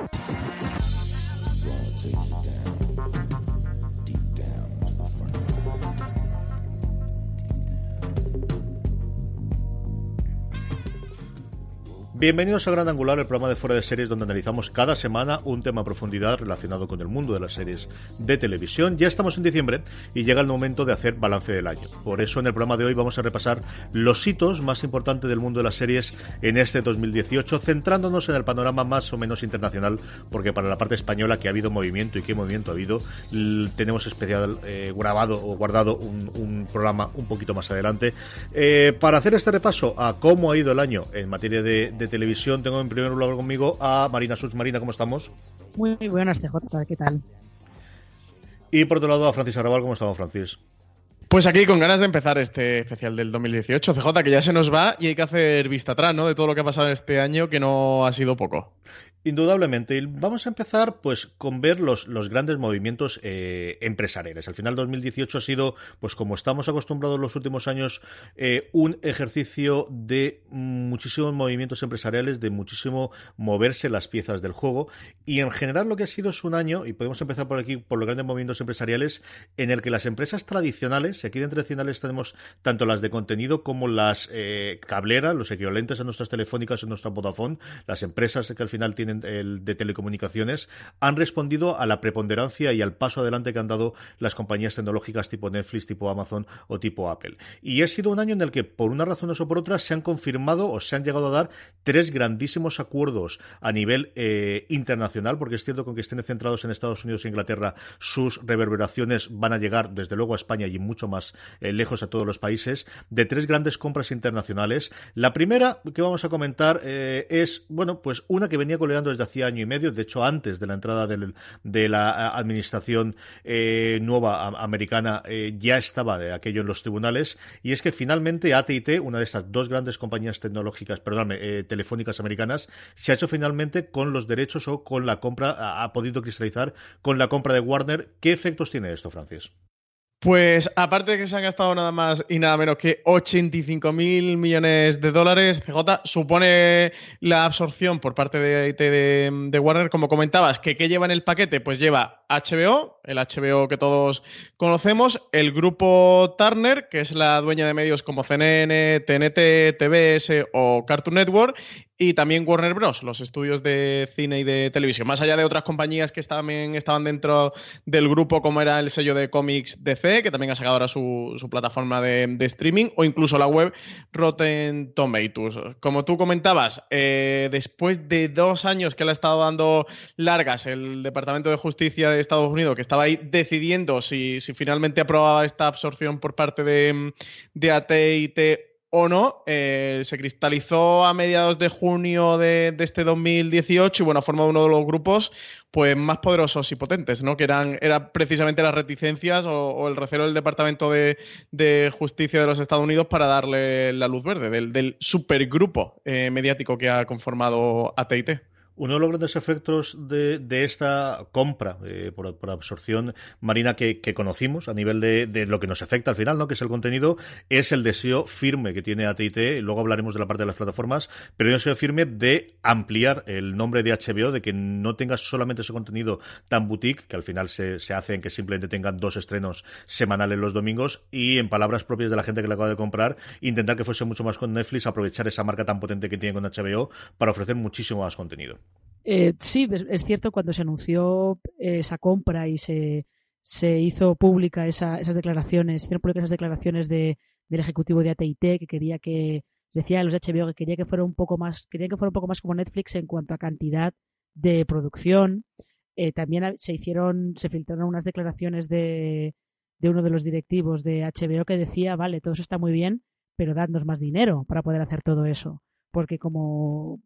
Yeah. Bienvenidos a Gran Angular, el programa de fuera de series donde analizamos cada semana un tema a profundidad relacionado con el mundo de las series de televisión. Ya estamos en diciembre y llega el momento de hacer balance del año. Por eso en el programa de hoy vamos a repasar los hitos más importantes del mundo de las series en este 2018, centrándonos en el panorama más o menos internacional, porque para la parte española que ha habido movimiento y qué movimiento ha habido, tenemos especial eh, grabado o guardado un, programa un poquito más adelante. Eh, para hacer este repaso a cómo ha ido el año en materia de televisión. Tengo en primer lugar conmigo a Marina Sus. Marina, ¿cómo estamos? Muy, buenas, CJ, ¿qué tal? Y por otro lado a Francis Arrabal, ¿cómo estamos, Francis? Pues aquí con ganas de empezar este especial del 2018, CJ, que ya se nos va y hay que hacer vista atrás, ¿no? De todo lo que ha pasado este año, que no ha sido poco. Indudablemente. Y vamos a empezar pues con ver los, los grandes movimientos eh, empresariales. Al final 2018 ha sido, pues como estamos acostumbrados los últimos años, eh, un ejercicio de muchísimos movimientos empresariales, de muchísimo moverse las piezas del juego. Y en general lo que ha sido es un año, y podemos empezar por aquí, por los grandes movimientos empresariales, en el que las empresas tradicionales, y aquí de tradicionales tenemos tanto las de contenido como las eh, cableras, los equivalentes a nuestras telefónicas, en nuestra Vodafone, las empresas que al final tienen de telecomunicaciones han respondido a la preponderancia y al paso adelante que han dado las compañías tecnológicas tipo Netflix, tipo Amazon o tipo Apple. Y ha sido un año en el que, por una razón o por otra, se han confirmado o se han llegado a dar tres grandísimos acuerdos a nivel eh, internacional, porque es cierto que aunque estén centrados en Estados Unidos e Inglaterra, sus reverberaciones van a llegar desde luego a España y mucho más eh, lejos a todos los países, de tres grandes compras internacionales. La primera que vamos a comentar eh, es, bueno, pues una que venía con desde hacía año y medio, de hecho antes de la entrada de la administración eh, nueva americana eh, ya estaba de aquello en los tribunales y es que finalmente AT&T, una de estas dos grandes compañías tecnológicas, perdón, eh, telefónicas americanas, se ha hecho finalmente con los derechos o con la compra, ha podido cristalizar con la compra de Warner. ¿Qué efectos tiene esto, Francis? Pues aparte de que se han gastado nada más y nada menos que 85 mil millones de dólares, CJ supone la absorción por parte de, de, de, Warner, como comentabas, que ¿qué lleva en el paquete? Pues lleva HBO, el HBO que todos conocemos, el grupo Turner, que es la dueña de medios como CNN, TNT, TBS o Cartoon Network, y también Warner Bros., los estudios de cine y de televisión. Más allá de otras compañías que también estaban dentro del grupo, como era el sello de cómics DC, que también ha sacado ahora su, plataforma de, streaming, o incluso la web Rotten Tomatoes. Como tú comentabas, eh, después de dos años que le ha estado dando largas el Departamento de Justicia de Estados Unidos, que estaba ahí decidiendo si, finalmente aprobaba esta absorción por parte de, de AT&T o no, eh, se cristalizó a mediados de junio de, este 2018 y bueno, ha formado uno de los grupos pues, más poderosos y potentes, ¿no? Que eran, precisamente las reticencias o, el recelo del Departamento de, Justicia de los Estados Unidos para darle la luz verde, del, del supergrupo eh, mediático que ha conformado AT&T. Uno de los grandes efectos de, esta compra eh, por, absorción marina que, conocimos a nivel de, lo que nos afecta al final, ¿no? que es el contenido, es el deseo firme que tiene AT&T, luego hablaremos de la parte de las plataformas, pero el deseo firme de ampliar el nombre de HBO, de que no tenga solamente ese contenido tan boutique, que al final se, se hace en que simplemente tengan dos estrenos semanales los domingos, y en palabras propias de la gente que le acaba de comprar, intentar que fuese mucho más con Netflix, aprovechar esa marca tan potente que tiene con HBO para ofrecer muchísimo más contenido. Eh, sí, es, cierto, cuando se anunció esa compra y se, se hizo pública esas declaraciones, hicieron públicas esas declaraciones de, del ejecutivo de AT&T que quería que, decía los HBO que quería que fuera un poco más, quería que fuera un poco más como Netflix en cuanto a cantidad de producción. Eh, también se hicieron, se filtraron unas declaraciones de, de uno de los directivos de HBO que decía, vale, todo eso está muy bien, pero dadnos más dinero para poder hacer todo eso. Porque como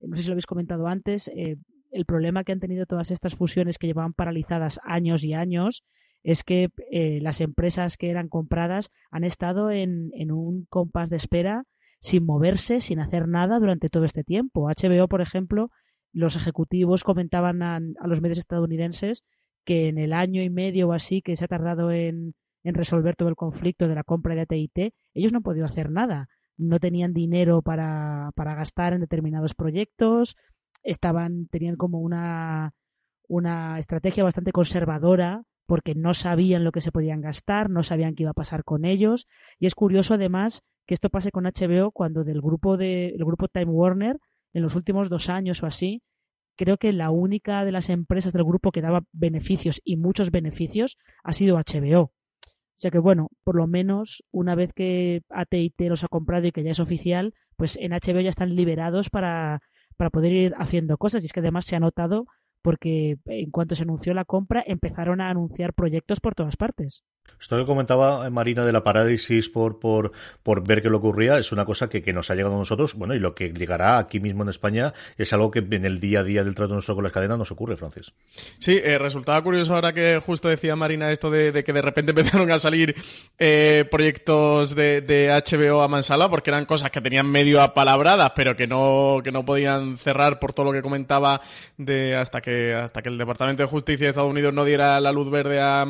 no sé si lo habéis comentado antes, eh, el problema que han tenido todas estas fusiones que llevaban paralizadas años y años es que eh, las empresas que eran compradas han estado en, un compás de espera sin moverse, sin hacer nada durante todo este tiempo. HBO, por ejemplo, los ejecutivos comentaban a, los medios estadounidenses que en el año y medio o así que se ha tardado en, en resolver todo el conflicto de la compra de AT&T, ellos no han podido hacer nada no tenían dinero para, para gastar en determinados proyectos, estaban, tenían como una, una estrategia bastante conservadora porque no sabían lo que se podían gastar, no sabían qué iba a pasar con ellos. Y es curioso además que esto pase con HBO cuando del grupo de, el grupo Time Warner, en los últimos dos años o así, creo que la única de las empresas del grupo que daba beneficios y muchos beneficios ha sido HBO. O sea que bueno, por lo menos una vez que AT&T los ha comprado y que ya es oficial, pues en HBO ya están liberados para, para poder ir haciendo cosas. Y es que además se ha notado porque en cuanto se anunció la compra empezaron a anunciar proyectos por todas partes. Esto que comentaba Marina de la parálisis por, por, por ver qué le ocurría es una cosa que, que, nos ha llegado a nosotros, bueno, y lo que llegará aquí mismo en España es algo que en el día a día del trato nuestro con las cadenas nos ocurre, Francis. Sí, eh, resultaba curioso ahora que justo decía Marina esto de, que de repente empezaron a salir eh, proyectos de, de, HBO a Mansala, porque eran cosas que tenían medio apalabradas, pero que no, que no podían cerrar por todo lo que comentaba de hasta que, hasta que el Departamento de Justicia de Estados Unidos no diera la luz verde a,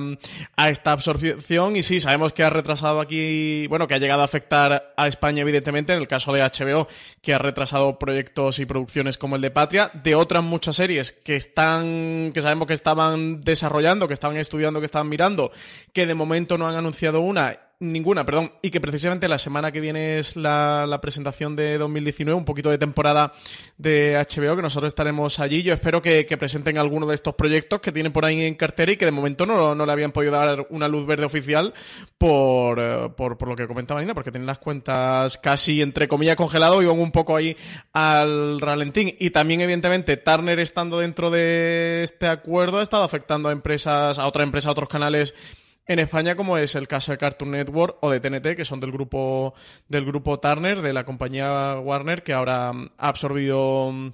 a esta absorción. Y sí, sabemos que ha retrasado aquí, bueno, que ha llegado a afectar a España evidentemente, en el caso de HBO, que ha retrasado proyectos y producciones como el de Patria, de otras muchas series que están, que sabemos que estaban desarrollando, que estaban estudiando, que estaban mirando, que de momento no han anunciado una ninguna, perdón, y que precisamente la semana que viene es la, presentación de 2019, un poquito de temporada de HBO, que nosotros estaremos allí. Yo espero que, presenten alguno de estos proyectos que tienen por ahí en cartera y que de momento no, no le habían podido dar una luz verde oficial por, eh, por, por lo que comentaba Nina, porque tienen las cuentas casi, entre comillas, congelado y van un poco ahí al ralentín. Y también, evidentemente, Turner estando dentro de este acuerdo ha estado afectando a empresas, a otra empresa, a otros canales en España, como es el caso de Cartoon Network o de TNT, que son del grupo del grupo Turner, de la compañía Warner, que ahora ha absorbido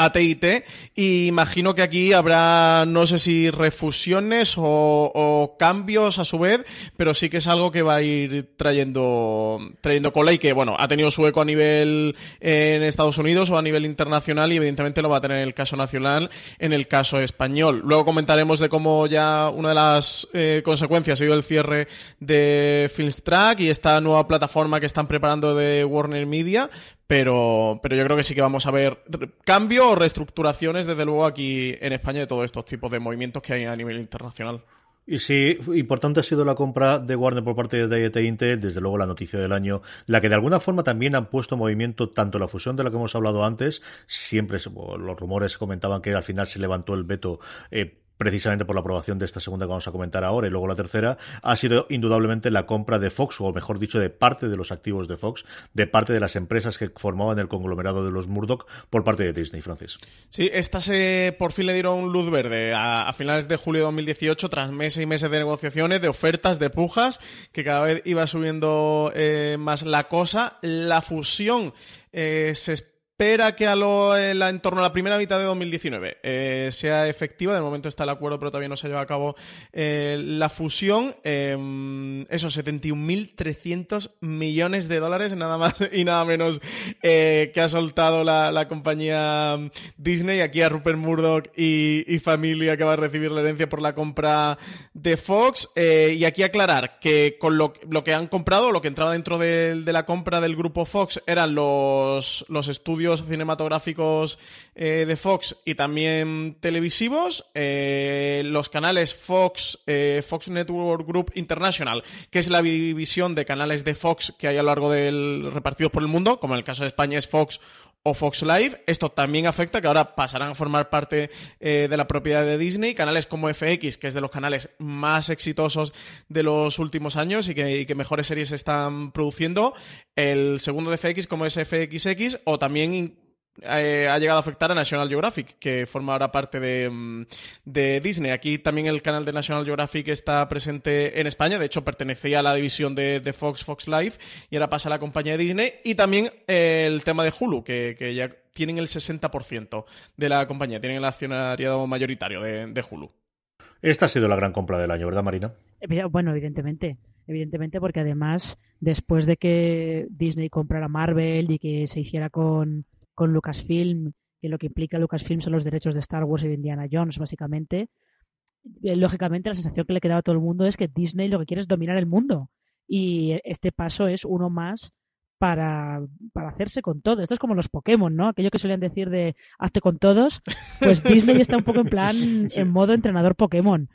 AT&T y imagino que aquí habrá no sé si refusiones o, cambios a su vez pero sí que es algo que va a ir trayendo trayendo cola y que bueno ha tenido su eco a nivel en Estados Unidos o a nivel internacional y evidentemente lo va a tener en el caso nacional en el caso español. Luego comentaremos de cómo ya una de las eh, consecuencias ha sido el cierre de Filmstrack y esta nueva plataforma que están preparando de Warner Media pero, pero yo creo que sí que vamos a ver cambios o reestructuraciones, desde luego, aquí en España de todos estos tipos de movimientos que hay a nivel internacional. Y sí, importante ha sido la compra de Warner por parte de Intel, desde luego la noticia del año, la que de alguna forma también han puesto en movimiento tanto la fusión de la que hemos hablado antes, siempre los rumores comentaban que al final se levantó el veto eh, precisamente por la aprobación de esta segunda que vamos a comentar ahora y luego la tercera, ha sido indudablemente la compra de Fox, o mejor dicho, de parte de los activos de Fox, de parte de las empresas que formaban el conglomerado de los Murdoch por parte de Disney, Francis. Sí, estas se, por fin le dieron luz verde a, finales de julio de 2018, tras meses y meses de negociaciones, de ofertas, de pujas, que cada vez iba subiendo eh, más la cosa. La fusión eh, se que a lo, en, torno a la primera mitad de 2019 eh, sea efectiva. De momento está el acuerdo, pero todavía no se lleva a cabo eh, la fusión. Eh, esos 71.300 millones de dólares, nada más y nada menos eh, que ha soltado la, compañía Disney. Aquí a Rupert Murdoch y, familia que va a recibir la herencia por la compra de Fox. y aquí aclarar que con lo, que han comprado, lo que entraba dentro de, la compra del grupo Fox eran los, los estudios cinematográficos eh, de Fox y también televisivos, eh, los canales Fox, eh, Fox Network Group International, que es la división de canales de Fox que hay a lo largo del repartidos por el mundo, como en el caso de España es Fox o Fox Live. Esto también afecta que ahora pasarán a formar parte de la propiedad de Disney. Canales como FX, que es de los canales más exitosos de los últimos años y que, y que mejores series están produciendo. El segundo de FX como es FXX o también eh, ha llegado a afectar a National Geographic, que forma ahora parte mm, de, Disney. Aquí también el canal de National Geographic está presente en España, de hecho pertenecía a la división de, Fox, Fox Live, y ahora pasa a la compañía de Disney. Y también eh, el tema de Hulu, que, ya tienen el 60% de la compañía, tienen el accionariado mayoritario de, Hulu. Esta ha sido la gran compra del año, ¿verdad, Marina? Bueno, evidentemente. Evidentemente, porque además, después de que Disney comprara Marvel y que se hiciera con, con Lucasfilm, que lo que implica Lucasfilm son los derechos de Star Wars y de Indiana Jones, básicamente. Eh, lógicamente, la sensación que le quedaba a todo el mundo es que Disney lo que quiere es dominar el mundo. Y este paso es uno más para, para, hacerse con todo. Esto es como los Pokémon, ¿no? Aquello que solían decir de hazte con todos. Pues Disney está un poco en plan, en modo entrenador Pokémon.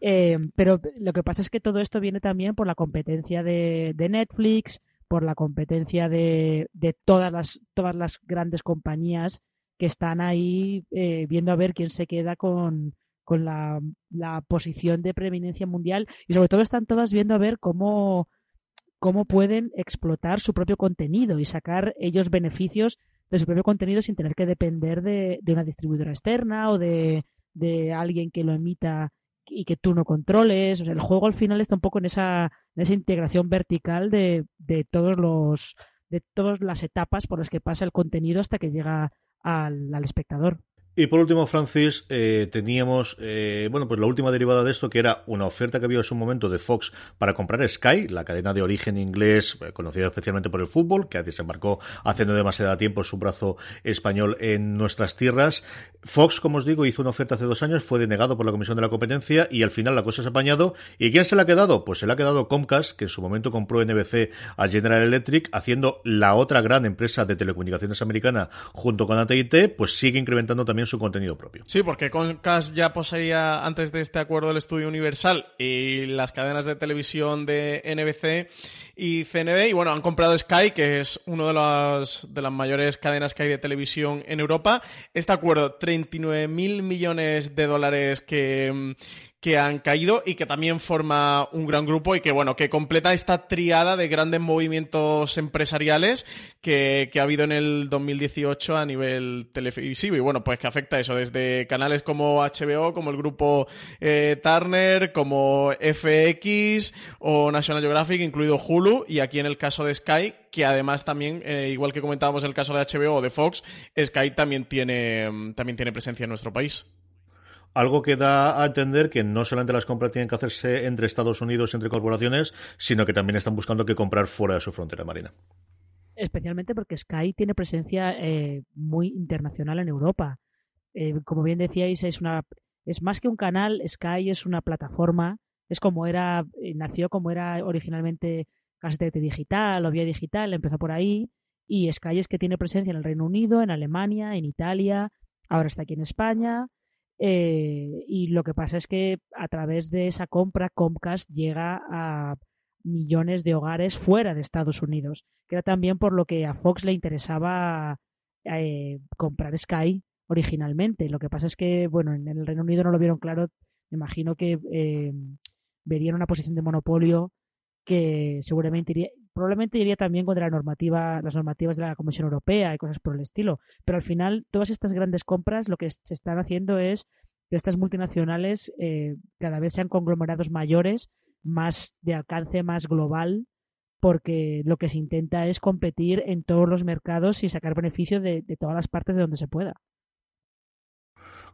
Eh, pero lo que pasa es que todo esto viene también por la competencia de, de Netflix, por la competencia de, todas, las, todas las grandes compañías que están ahí eh, viendo a ver quién se queda con, la, posición de preeminencia mundial. Y sobre todo están todas viendo a ver cómo, pueden explotar su propio contenido y sacar ellos beneficios de su propio contenido sin tener que depender de, una distribuidora externa o de alguien que lo emita y que tú no controles. El juego al final está un poco en esa, en esa integración vertical de, de todos los de todas las etapas por las que pasa el contenido hasta que llega al, al espectador. Y por último, Francis, eh, teníamos, eh, bueno, pues la última derivada de esto, que era una oferta que había en su momento de Fox para comprar Sky, la cadena de origen inglés, eh, conocida especialmente por el fútbol, que desembarcó hace no demasiado tiempo su brazo español en nuestras tierras. Fox, como os digo, hizo una oferta hace dos años, fue denegado por la Comisión de la Competencia y al final la cosa se ha apañado. ¿Y quién se la ha quedado? Pues se la ha quedado Comcast, que en su momento compró NBC a General Electric, haciendo la otra gran empresa de telecomunicaciones americana junto con AT&T, pues sigue incrementando también su contenido propio. Sí, porque Comcast ya poseía antes de este acuerdo el estudio Universal y las cadenas de televisión de NBC y CNB y bueno, han comprado Sky, que es una de las, de las mayores cadenas que hay de televisión en Europa. Este acuerdo, 39 mil millones de dólares que que han caído y que también forma un gran grupo y que, bueno, que completa esta triada de grandes movimientos empresariales que, ha habido en el 2018 a nivel televisivo. Y bueno, pues que afecta eso desde canales como HBO, como el grupo eh, Turner, como FX o National Geographic, incluido Hulu, y aquí en el caso de Sky, que además también, eh, igual que comentábamos en el caso de HBO o de Fox, Sky también tiene, también tiene presencia en nuestro país. Algo que da a entender que no solamente las compras tienen que hacerse entre Estados Unidos entre corporaciones, sino que también están buscando que comprar fuera de su frontera marina. Especialmente porque Sky tiene presencia eh, muy internacional en Europa. Eh, como bien decíais, es una es más que un canal, Sky es una plataforma, es como era, eh, nació como era originalmente Casete Digital o Vía Digital, empezó por ahí, y Sky es que tiene presencia en el Reino Unido, en Alemania, en Italia, ahora está aquí en España, eh, y lo que pasa es que a través de esa compra, Comcast llega a millones de hogares fuera de Estados Unidos, que era también por lo que a Fox le interesaba eh, comprar Sky, originalmente. Lo que pasa es que, bueno, en el Reino Unido no lo vieron claro. Me imagino que eh, verían una posición de monopolio que seguramente iría, probablemente iría también contra la normativa, las normativas de la Comisión Europea y cosas por el estilo. Pero al final, todas estas grandes compras lo que se están haciendo es que estas multinacionales eh, cada vez sean conglomerados mayores, más de alcance, más global, porque lo que se intenta es competir en todos los mercados y sacar beneficio de todas las partes de donde se pueda.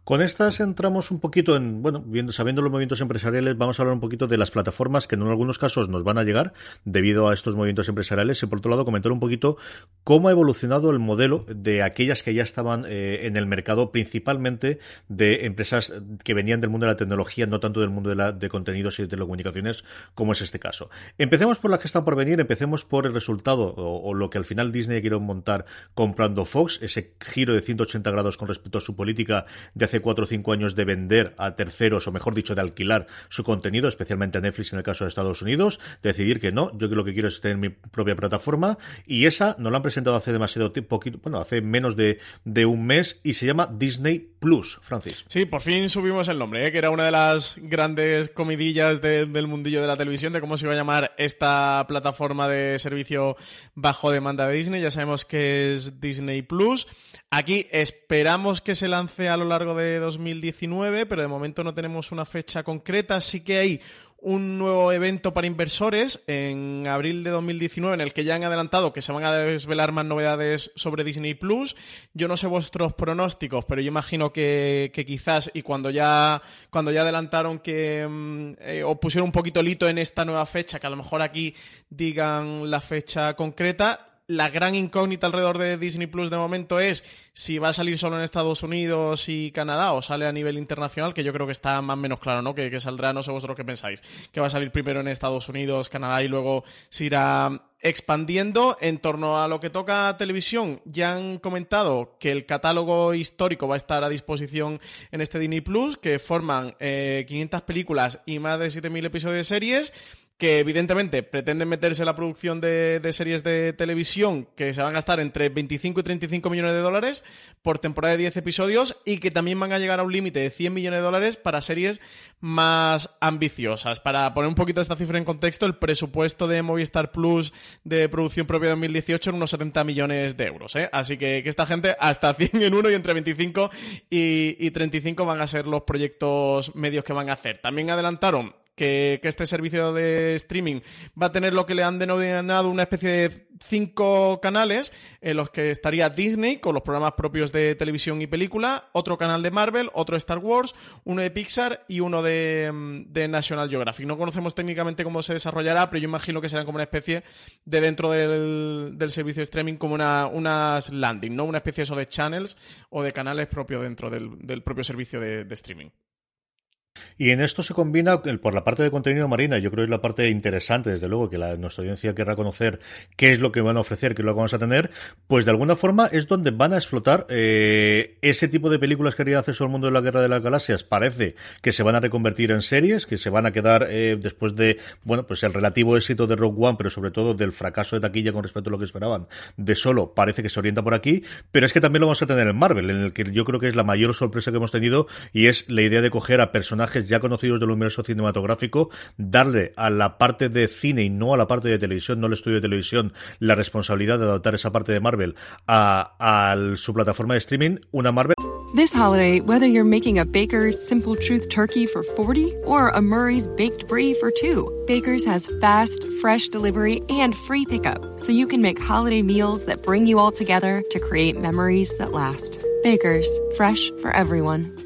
Con estas entramos un poquito en, bueno, viendo, sabiendo los movimientos empresariales, vamos a hablar un poquito de las plataformas que en algunos casos nos van a llegar debido a estos movimientos empresariales y por otro lado comentar un poquito cómo ha evolucionado el modelo de aquellas que ya estaban eh, en el mercado, principalmente de empresas que venían del mundo de la tecnología, no tanto del mundo de, la, de contenidos y de telecomunicaciones, como es este caso. Empecemos por las que están por venir, empecemos por el resultado o, lo que al final Disney quiere montar comprando Fox, ese giro de 180 grados con respecto a su política de hace cuatro o cinco años de vender a terceros, o mejor dicho, de alquilar su contenido, especialmente a Netflix en el caso de Estados Unidos, decidir que no, yo lo que quiero es tener mi propia plataforma, y esa no la han presentado hace demasiado tiempo, bueno, hace menos de, de un mes, y se llama Disney Plus, Francis. Sí, por fin subimos el nombre, ¿eh? que era una de las grandes comidillas del mundillo de la televisión, de cómo se iba a llamar esta plataforma de servicio bajo demanda de Disney. Ya sabemos que es Disney Plus. Aquí esperamos que se lance a lo largo de 2019, pero de momento no tenemos una fecha concreta. Sí que hay un nuevo evento para inversores en abril de 2019 en el que ya han adelantado que se van a desvelar más novedades sobre Disney Plus. Yo no sé vuestros pronósticos, pero yo imagino que, quizás y cuando ya cuando ya adelantaron que mm, eh, o pusieron un poquito el hito en esta nueva fecha, que a lo mejor aquí digan la fecha concreta, la gran incógnita alrededor de Disney Plus de momento es si va a salir solo en Estados Unidos y Canadá o sale a nivel internacional, que yo creo que está más o menos claro, ¿no? Que, saldrá, no sé vosotros qué pensáis, que va a salir primero en Estados Unidos, Canadá y luego se irá expandiendo en torno a lo que toca televisión. Ya han comentado que el catálogo histórico va a estar a disposición en este Disney Plus, que forman 500 eh, películas y más de 7.000 episodios de series que evidentemente pretenden meterse en la producción de, series de televisión que se van a gastar entre 25 y 35 millones de dólares por temporada de 10 episodios y que también van a llegar a un límite de 100 millones de dólares para series más ambiciosas. Para poner un poquito esta cifra en contexto, el presupuesto de Movistar Plus de producción propia de 2018 era unos 70 millones de euros. ¿eh? Así que, que, esta gente hasta 100 en uno y entre 25 y, y 35 van a ser los proyectos medios que van a hacer. También adelantaron que, este servicio de streaming va a tener lo que le han denominado una especie de cinco canales en los que estaría Disney con los programas propios de televisión y película, otro canal de Marvel, otro Star Wars, uno de Pixar y uno de, mm, National Geographic. No conocemos técnicamente cómo se desarrollará, pero yo imagino que serán como una especie de dentro del, servicio de streaming como una, unas landing, ¿no? Una especie eso de channels o de canales propios dentro del, propio servicio de streaming. Y en esto se combina por la parte de contenido marina, yo creo que es la parte interesante, desde luego, que la, nuestra audiencia querrá conocer qué es lo que van a ofrecer, qué es lo que vamos a tener, pues de alguna forma es donde van a explotar eh, ese tipo de películas que haría hacer sobre el mundo de la guerra de las galaxias. Parece que se van a reconvertir en series, que se van a quedar eh, después de, bueno, pues el relativo éxito de Rogue One, pero sobre todo del fracaso de taquilla con respecto a lo que esperaban de solo, parece que se orienta por aquí, pero es que también lo vamos a tener en Marvel, en el que yo creo que es la mayor sorpresa que hemos tenido y es la idea de coger a personajes ya conocidos del universo cinematográfico, darle a la parte de cine y no a la parte de televisión, no al estudio de televisión, la responsabilidad de adaptar esa parte de Marvel a, a su plataforma de streaming, una Marvel. This holiday, whether you're making a Baker's Simple Truth turkey for 40 or a Murray's Baked Brie for 2, Baker's has fast, fresh delivery and free pickup, so you can make holiday meals that bring you all together to create memories that last. Baker's, fresh for everyone.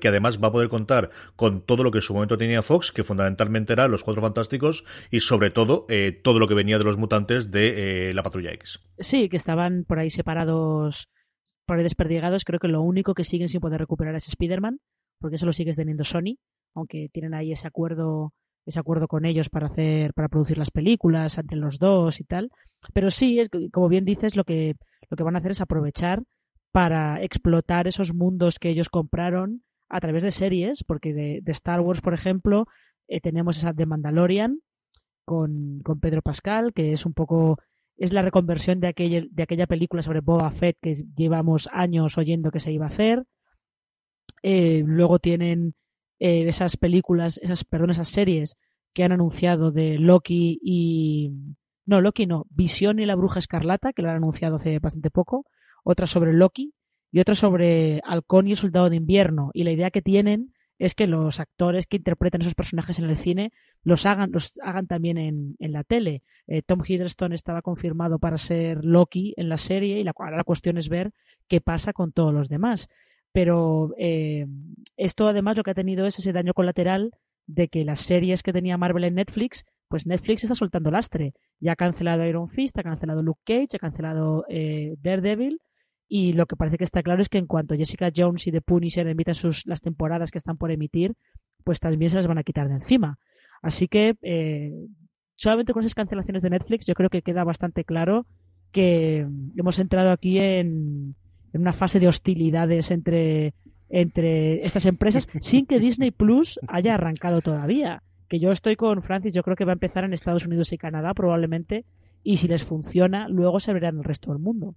Que además va a poder contar con todo lo que en su momento tenía Fox, que fundamentalmente era los Cuatro Fantásticos y sobre todo eh, todo lo que venía de los mutantes de eh, la Patrulla X. Sí, que estaban por ahí separados, por ahí desperdigados. Creo que lo único que siguen sin poder recuperar es Spider-Man, porque eso lo sigues teniendo Sony, aunque tienen ahí ese acuerdo ese acuerdo con ellos para hacer para producir las películas ante los dos y tal pero sí es como bien dices lo que lo que van a hacer es aprovechar para explotar esos mundos que ellos compraron a través de series porque de, Star Wars por ejemplo eh, tenemos esa de Mandalorian con, con Pedro Pascal que es un poco es la reconversión de aquella, de aquella película sobre Boba Fett que llevamos años oyendo que se iba a hacer eh, luego tienen eh, esas películas, esas, perdón, esas series que han anunciado de Loki y. No, Loki no, Visión y la Bruja Escarlata, que lo han anunciado hace bastante poco. Otra sobre Loki y otra sobre Halcón y el Soldado de Invierno. Y la idea que tienen es que los actores que interpretan esos personajes en el cine los hagan, los hagan también en, en la tele. Eh, Tom Hiddleston estaba confirmado para ser Loki en la serie y la, la cuestión es ver qué pasa con todos los demás pero eh, esto además lo que ha tenido es ese daño colateral de que las series que tenía Marvel en Netflix, pues Netflix está soltando lastre. Ya ha cancelado Iron Fist, ha cancelado Luke Cage, ha cancelado eh, Daredevil y lo que parece que está claro es que en cuanto Jessica Jones y The Punisher emitan sus, las temporadas que están por emitir, pues también se las van a quitar de encima. Así que eh, solamente con esas cancelaciones de Netflix yo creo que queda bastante claro que hemos entrado aquí en, en una fase de hostilidades entre, entre estas empresas sin que Disney Plus haya arrancado todavía. Que yo estoy con Francis, yo creo que va a empezar en Estados Unidos y Canadá probablemente, y si les funciona, luego se verá en el resto del mundo.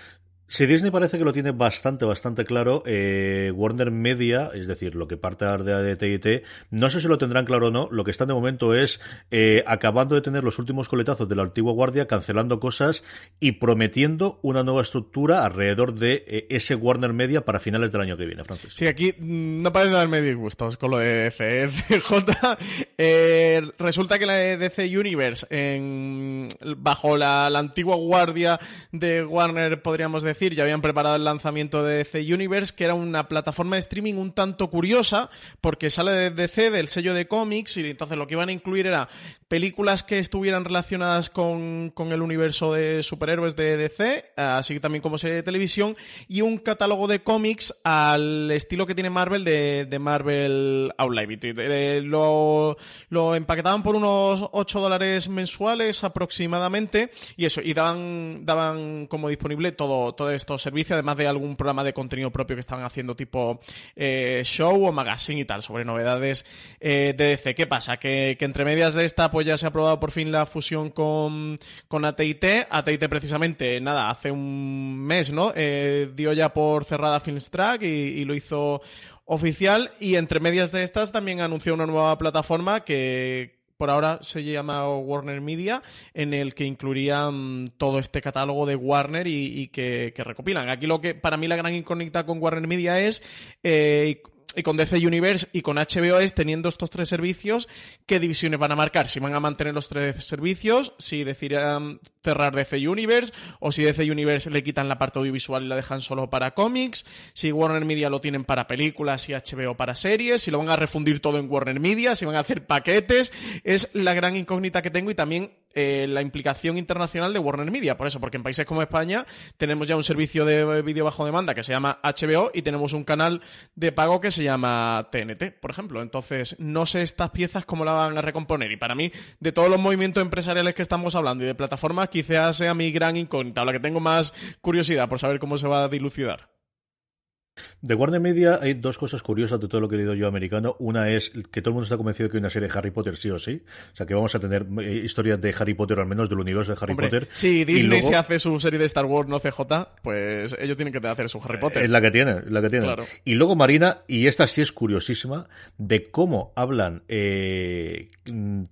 Si Disney parece que lo tiene bastante, bastante claro, eh, Warner Media, es decir, lo que parte de AT&T, no sé si lo tendrán claro o no, lo que están de momento es eh, acabando de tener los últimos coletazos de la antigua guardia, cancelando cosas y prometiendo una nueva estructura alrededor de eh, ese Warner Media para finales del año que viene, Francis. Sí, aquí mm, no parece darme disgustos con lo de CJ. resulta que la DC Universe, bajo la antigua guardia de Warner, podríamos decir, ya habían preparado el lanzamiento de DC Universe, que era una plataforma de streaming un tanto curiosa, porque sale de DC, del sello de cómics, y entonces lo que iban a incluir era películas que estuvieran relacionadas con, el universo de superhéroes de DC, así que también como serie de televisión, y un catálogo de cómics al estilo que tiene Marvel de, Marvel Outlive. Eh, lo, lo empaquetaban por unos 8 dólares mensuales aproximadamente, y eso, y daban, daban como disponible todo, todo estos servicios, además de algún programa de contenido propio que estaban haciendo tipo eh, show o magazine y tal, sobre novedades eh, de DC. ¿Qué pasa? Que, que entre medias de esta, pues ya se ha aprobado por fin la fusión con, con AT&T. AT&T precisamente, nada, hace un mes, ¿no? Eh, dio ya por cerrada Filmstrack y, y lo hizo oficial. Y entre medias de estas también anunció una nueva plataforma que, por ahora se llama Warner Media, en el que incluirían todo este catálogo de Warner y, que, recopilan. Aquí lo que para mí la gran incógnita con Warner Media es eh, y con DC Universe y con HBO es teniendo estos tres servicios, qué divisiones van a marcar, si van a mantener los tres servicios, si decidirán cerrar DC Universe o si DC Universe le quitan la parte audiovisual y la dejan solo para cómics, si Warner Media lo tienen para películas y HBO para series, si lo van a refundir todo en Warner Media, si van a hacer paquetes, es la gran incógnita que tengo y también eh, la implicación internacional de Warner Media. Por eso, porque en países como España tenemos ya un servicio de vídeo bajo demanda que se llama HBO y tenemos un canal de pago que se llama TNT, por ejemplo. Entonces, no sé estas piezas cómo la van a recomponer. Y para mí, de todos los movimientos empresariales que estamos hablando y de plataformas, quizás sea mi gran incógnita, o la que tengo más curiosidad por saber cómo se va a dilucidar. De Warner Media hay dos cosas curiosas de todo lo que he leído yo americano. Una es que todo el mundo está convencido de que hay una serie de Harry Potter sí o sí. O sea, que vamos a tener eh, historias de Harry Potter, al menos del universo de Harry Potter. Si Disney se hace su serie de Star Wars, no CJ, pues ellos tienen que hacer su Harry Potter. Es la que tiene, la que tiene. Y luego Marina, y esta sí es curiosísima, de cómo hablan eh,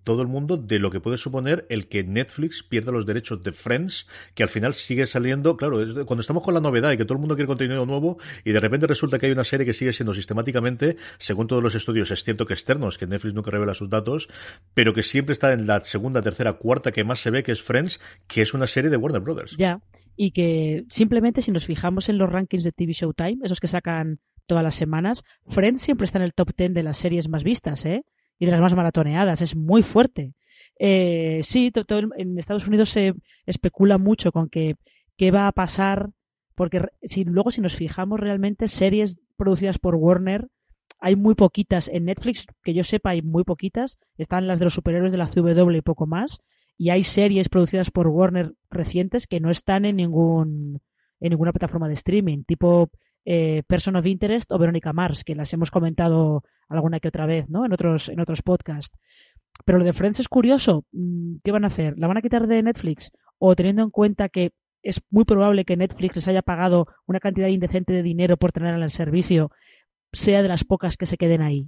todo el mundo de lo que puede suponer el que Netflix pierda los derechos de Friends, que al final sigue saliendo, claro, cuando estamos con la novedad y que todo el mundo quiere contenido nuevo y de repente resulta que hay una serie que sigue siendo sistemáticamente, según todos los estudios, es cierto que externos, que Netflix nunca revela sus datos, pero que siempre está en la segunda, tercera, cuarta que más se ve, que es Friends, que es una serie de Warner Brothers. Ya. y que simplemente si nos fijamos en los rankings de TV Showtime, esos que sacan todas las semanas, Friends siempre está en el top 10 de las series más vistas, ¿eh? Y de las más maratoneadas, es muy fuerte. Eh, sí, en Estados Unidos se especula mucho con que qué va a pasar, porque si luego si nos fijamos realmente, series producidas por Warner, hay muy poquitas en Netflix, que yo sepa, hay muy poquitas. Están las de los superhéroes de la CW y poco más. Y hay series producidas por Warner recientes que no están en ningún en ninguna plataforma de streaming, tipo eh, Person of Interest o Verónica Mars, que las hemos comentado alguna que otra vez, ¿no? En otros, en otros podcasts. Pero lo de Friends es curioso. Mm, ¿Qué van a hacer? ¿La van a quitar de Netflix? O teniendo en cuenta que es muy probable que Netflix les haya pagado una cantidad indecente de dinero por tenerla en el servicio, sea de las pocas que se queden ahí.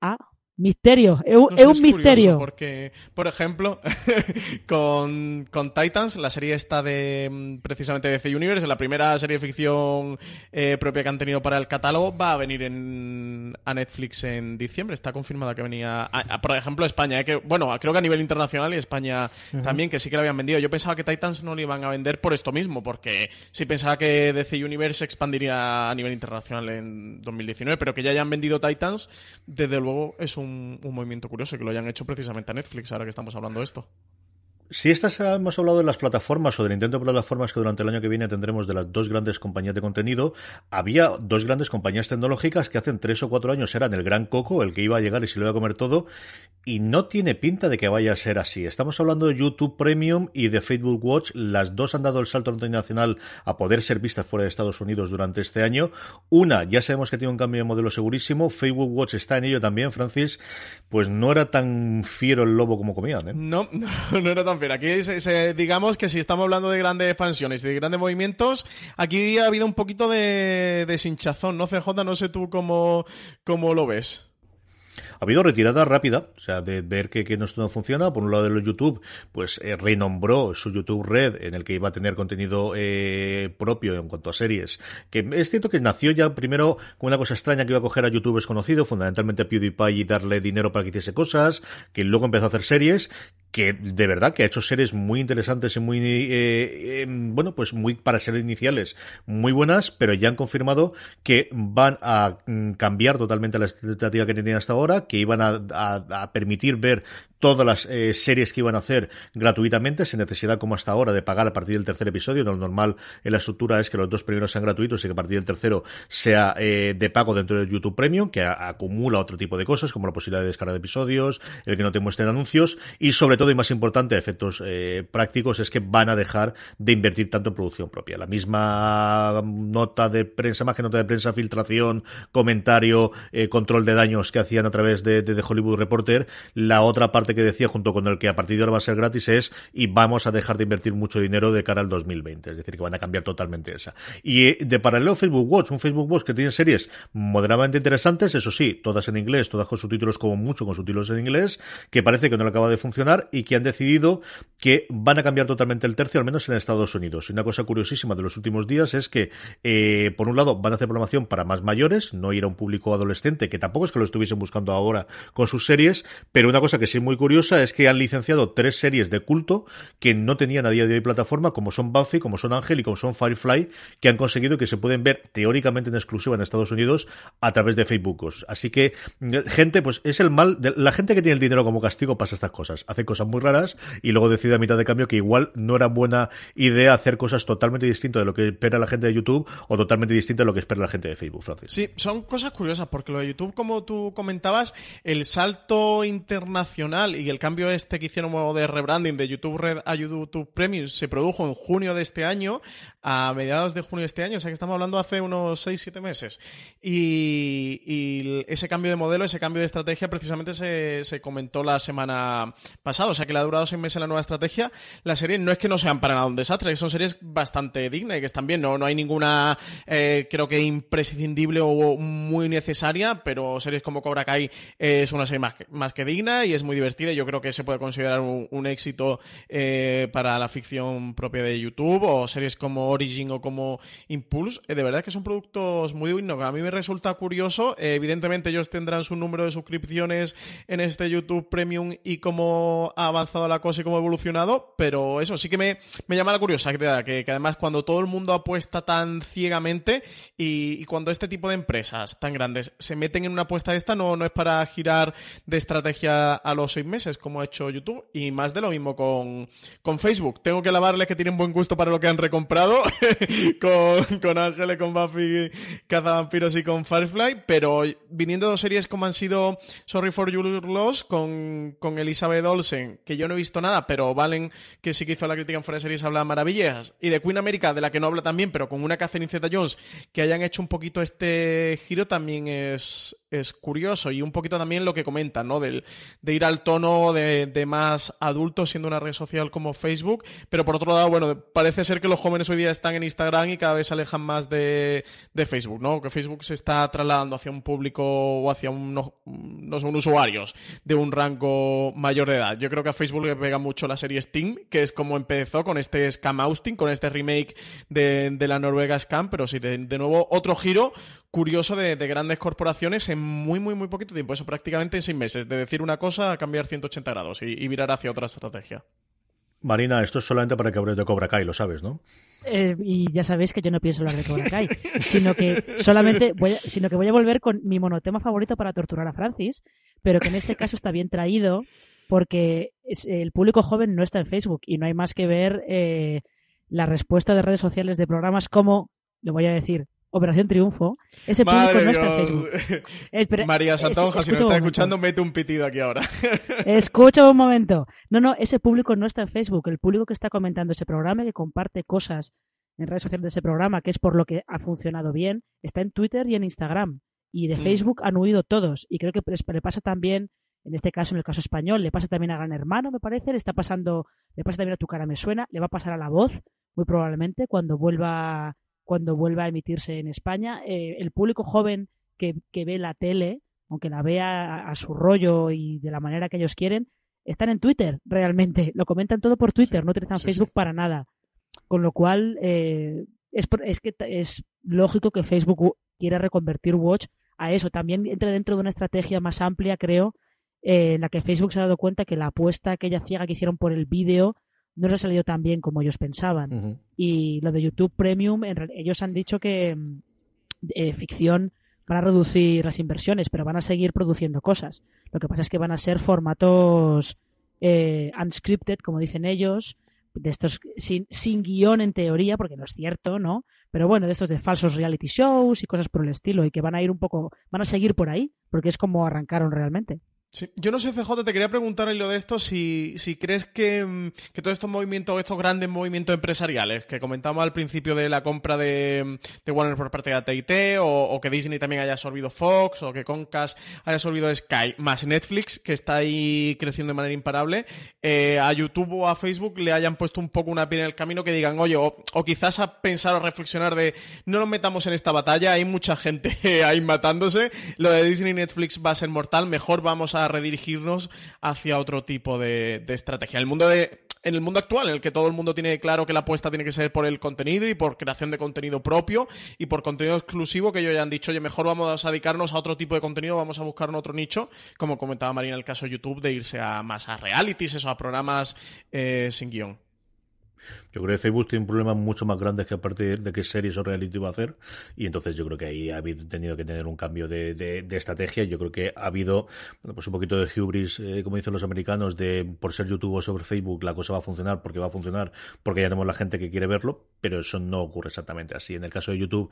Ah, Misterio, es, un misterio. Porque, por ejemplo, con, Titans, la serie esta de mm, precisamente de C Universe, la primera serie de ficción eh, propia que han tenido para el catálogo, va a venir en, a Netflix en diciembre. Está confirmada que venía, por ejemplo, España. Eh, que, bueno, creo que a nivel internacional y España también, que sí que la habían vendido. Yo pensaba que Titans no lo iban a vender por esto mismo, porque sí pensaba que DC Universe se expandiría a nivel internacional en 2019, pero que ya hayan vendido Titans, desde luego es un un, movimiento curioso que lo hayan hecho precisamente a Netflix, ahora que estamos hablando de esto. Si estas hemos hablado de las plataformas o del intento de plataformas que durante el año que viene tendremos de las dos grandes compañías de contenido, había dos grandes compañías tecnológicas que hace tres o cuatro años eran el gran coco, el que iba a llegar y se lo iba a comer todo, y no tiene pinta de que vaya a ser así. Estamos hablando de YouTube Premium y de Facebook Watch. Las dos han dado el salto internacional a poder ser vistas fuera de Estados Unidos durante este año. Una, ya sabemos que tiene un cambio de modelo segurísimo. Facebook Watch está en ello también, Francis. Pues no era tan fiero el lobo como comían. ¿eh? No, no, no era tan fiero. Aquí digamos que si estamos hablando de grandes expansiones de grandes movimientos, aquí ha habido un poquito de, de sinchazón, ¿no, CJ? No sé tú cómo, cómo lo ves. Ha habido retirada rápida, o sea, de ver que, que no, no funciona. Por un lado de los YouTube, pues eh, renombró su YouTube Red, en el que iba a tener contenido eh, propio en cuanto a series. Que es cierto que nació ya primero con una cosa extraña que iba a coger a YouTube desconocido, fundamentalmente a PewDiePie y darle dinero para que hiciese cosas, que luego empezó a hacer series, que de verdad que ha hecho series muy interesantes y muy, eh, em, bueno, pues muy para ser iniciales, muy buenas, pero ya han confirmado que van a mm, cambiar totalmente la expectativa que tenían hasta ahora, que iban a, permitir ver todas las eh, series que iban a hacer gratuitamente, sin necesidad como hasta ahora de pagar a partir del tercer episodio. Lo normal en la estructura es que los dos primeros sean gratuitos y que a partir del tercero sea eh, de pago dentro de YouTube Premium, que acumula otro tipo de cosas, como la posibilidad de descargar de episodios, el que no te muestren anuncios, y sobre todo y más importante, efectos eh, prácticos, es que van a dejar de invertir tanto en producción propia. La misma nota de prensa, más que nota de prensa, filtración, comentario, control de daños que hacían a través de, de, Hollywood Reporter, la otra parte que decía junto con el que a partir de ahora va a ser gratis es y vamos a dejar de invertir mucho dinero de cara al 2020, es decir, que van a cambiar totalmente esa. Y eh, de paralelo Facebook Watch, un Facebook Watch que tiene series moderadamente interesantes, eso sí, todas en inglés, todas con subtítulos como mucho con subtítulos en inglés, que parece que no le acaba de funcionar y que han decidido que van a cambiar totalmente el tercio, al menos en Estados Unidos. Y una cosa curiosísima de los últimos días es que, eh, por un lado, van a hacer programación para más mayores, no ir a un público adolescente, que tampoco es que lo estuviesen buscando ahora con sus series, pero una cosa que sí es muy curiosa es que han licenciado tres series de culto que no tenían a día de hoy plataforma, como son Buffy, como son Ángel y como son Firefly, que han conseguido que se pueden ver teóricamente en exclusiva en Estados Unidos a través de Facebook. Así que, gente, pues es el mal, de, la gente que tiene el dinero como castigo pasa estas cosas, hace cosas muy raras y luego decide a mitad de cambio que igual no era buena idea hacer cosas totalmente distintas de lo que espera la gente de YouTube o totalmente distintas de lo que espera la gente de Facebook, Francis. Sí, son cosas curiosas porque lo de YouTube, como tú comentabas, el salto internacional y el cambio este que hicieron de rebranding de YouTube Red a YouTube Premium se produjo en junio de este año, a mediados de junio de este año, o sea que estamos hablando hace unos 6-7 meses. Y, ese cambio de modelo, ese cambio de estrategia, precisamente se, se, comentó la semana pasada, o sea que le ha durado 6 meses la nueva estrategia. La serie no es que no sean para nada un desastre, son series bastante dignas y que están bien, no, no hay ninguna, eh, creo que imprescindible o muy necesaria, pero series como Cobra Kai es una serie más que, más que digna y es muy divertida. Yo creo que se puede considerar un, éxito eh, para la ficción propia de YouTube o series como Origin o como Impulse, eh, de verdad que son productos muy dignos. A mí me resulta curioso. Eh, evidentemente, ellos tendrán su número de suscripciones en este YouTube Premium y cómo ha avanzado la cosa y cómo ha evolucionado, pero eso sí que me, me llama la curiosidad, que, además cuando todo el mundo apuesta tan ciegamente y, cuando este tipo de empresas tan grandes se meten en una apuesta esta, no, no es para girar de estrategia a los seis meses, como ha hecho YouTube, y más de lo mismo con, con Facebook. Tengo que lavarles que tienen buen gusto para lo que han recomprado con, con Ángeles, con Buffy, Cazavampiros y con Firefly, pero viniendo de dos series como han sido Sorry for Your Loss con, con Elizabeth Olsen, que yo no he visto nada, pero Valen, que sí que hizo la crítica en fuera series, habla maravillas, y de Queen America, de la que no habla también, pero con una Catherine Zeta Jones, que hayan hecho un poquito este giro también es, es curioso. Y un poquito también lo que comentan, ¿no? Del, de ir al tono de, de, más adulto siendo una red social como Facebook, pero por otro lado, bueno, parece ser que los jóvenes hoy día están en Instagram y cada vez se alejan más de, de Facebook, ¿no? Que Facebook se está trasladando hacia un público o hacia unos, usuarios de un rango mayor de edad. Yo creo que a Facebook le pega mucho la serie Steam, que es como empezó con este Scam Austin, con este remake de, de la Noruega Scam, pero sí, de, nuevo otro giro curioso de, de grandes corporaciones en muy, muy, muy poquito tiempo. Eso prácticamente en seis meses. De decir una cosa a cambiar 180 grados y, y virar hacia otra estrategia. Marina, esto es solamente para que hables de Cobra Kai, lo sabes, ¿no? Eh, y ya sabéis que yo no pienso hablar de Cobra Kai, sino que solamente voy a, sino que voy a volver con mi monotema favorito para torturar a Francis, pero que en este caso está bien traído porque el público joven no está en Facebook y no hay más que ver eh, la respuesta de redes sociales de programas como, le voy a decir, Operación Triunfo, ese público no está en Facebook. Espera, María Santonja, si nos está escuchando, mete un pitido aquí ahora. Escucha un momento. No, no, ese público no está en Facebook. El público que está comentando ese programa y que comparte cosas en redes sociales de ese programa, que es por lo que ha funcionado bien, está en Twitter y en Instagram. Y de Mm. Facebook han huido todos. Y creo que le pasa también, en este caso, en el caso español, le pasa también a Gran Hermano, me parece, le está pasando, le pasa también a Tu cara me suena, le va a pasar a La Voz, muy probablemente, cuando vuelva, cuando vuelva a emitirse en España. Eh, el público joven que, que ve la tele, aunque la vea a, a su rollo y de la manera que ellos quieren, están en Twitter realmente. Lo comentan todo por Twitter, Sí, no utilizan sí, Facebook sí. para nada. Con lo cual, eh, es, es que es lógico que Facebook quiera reconvertir Watch a eso. También entra dentro de una estrategia más amplia, creo, eh, en la que Facebook se ha dado cuenta que la apuesta aquella ciega que hicieron por el vídeo no les ha salido tan bien como ellos pensaban. Y lo de YouTube Premium, en ellos han dicho que mm, eh, ficción van a reducir las inversiones, pero van a seguir produciendo cosas. Lo que pasa es que van a ser formatos eh, unscripted, como dicen ellos, de estos sin, sin guion en teoría, porque no es cierto, ¿no? Pero bueno, de estos de falsos reality shows y cosas por el estilo, y que van a ir un poco, van a seguir por ahí, porque es como arrancaron realmente. Yo no sé, CJ, te quería preguntar en lo de esto si, si crees que, mm, que todos estos movimientos, estos grandes movimientos empresariales que comentamos al principio de la compra de, de Warner por parte de AT&T o, o que Disney también haya absorbido Fox o que Comcast haya absorbido Sky más Netflix que está ahí creciendo de manera imparable eh, a YouTube o a Facebook le hayan puesto un poco una piedra en el camino que digan oye o, o quizás a pensar o reflexionar de no nos metamos en esta batalla hay mucha gente ahí matándose lo de Disney y Netflix va a ser mortal mejor vamos a redirigirnos hacia otro tipo de, de estrategia en el mundo de en el mundo actual, en el que todo el mundo tiene claro que la apuesta tiene que ser por el contenido y por creación de contenido propio y por contenido exclusivo, que ellos ya han dicho, oye, mejor vamos a dedicarnos a otro tipo de contenido, vamos a buscar un otro nicho, como comentaba Marina en el caso de YouTube, de irse a más a realities, eso, a programas eh, sin guion. Yo creo que Facebook tiene un problema mucho más grande que a partir de qué series o reality va a hacer. Y entonces yo creo que ahí ha habido, tenido que tener un cambio de, de, estrategia. Yo creo que ha habido pues un poquito de hubris, eh, como dicen los americanos, de por ser YouTube o sobre Facebook la cosa va a funcionar porque va a funcionar porque ya tenemos la gente que quiere verlo, pero eso no ocurre exactamente así. En el caso de YouTube,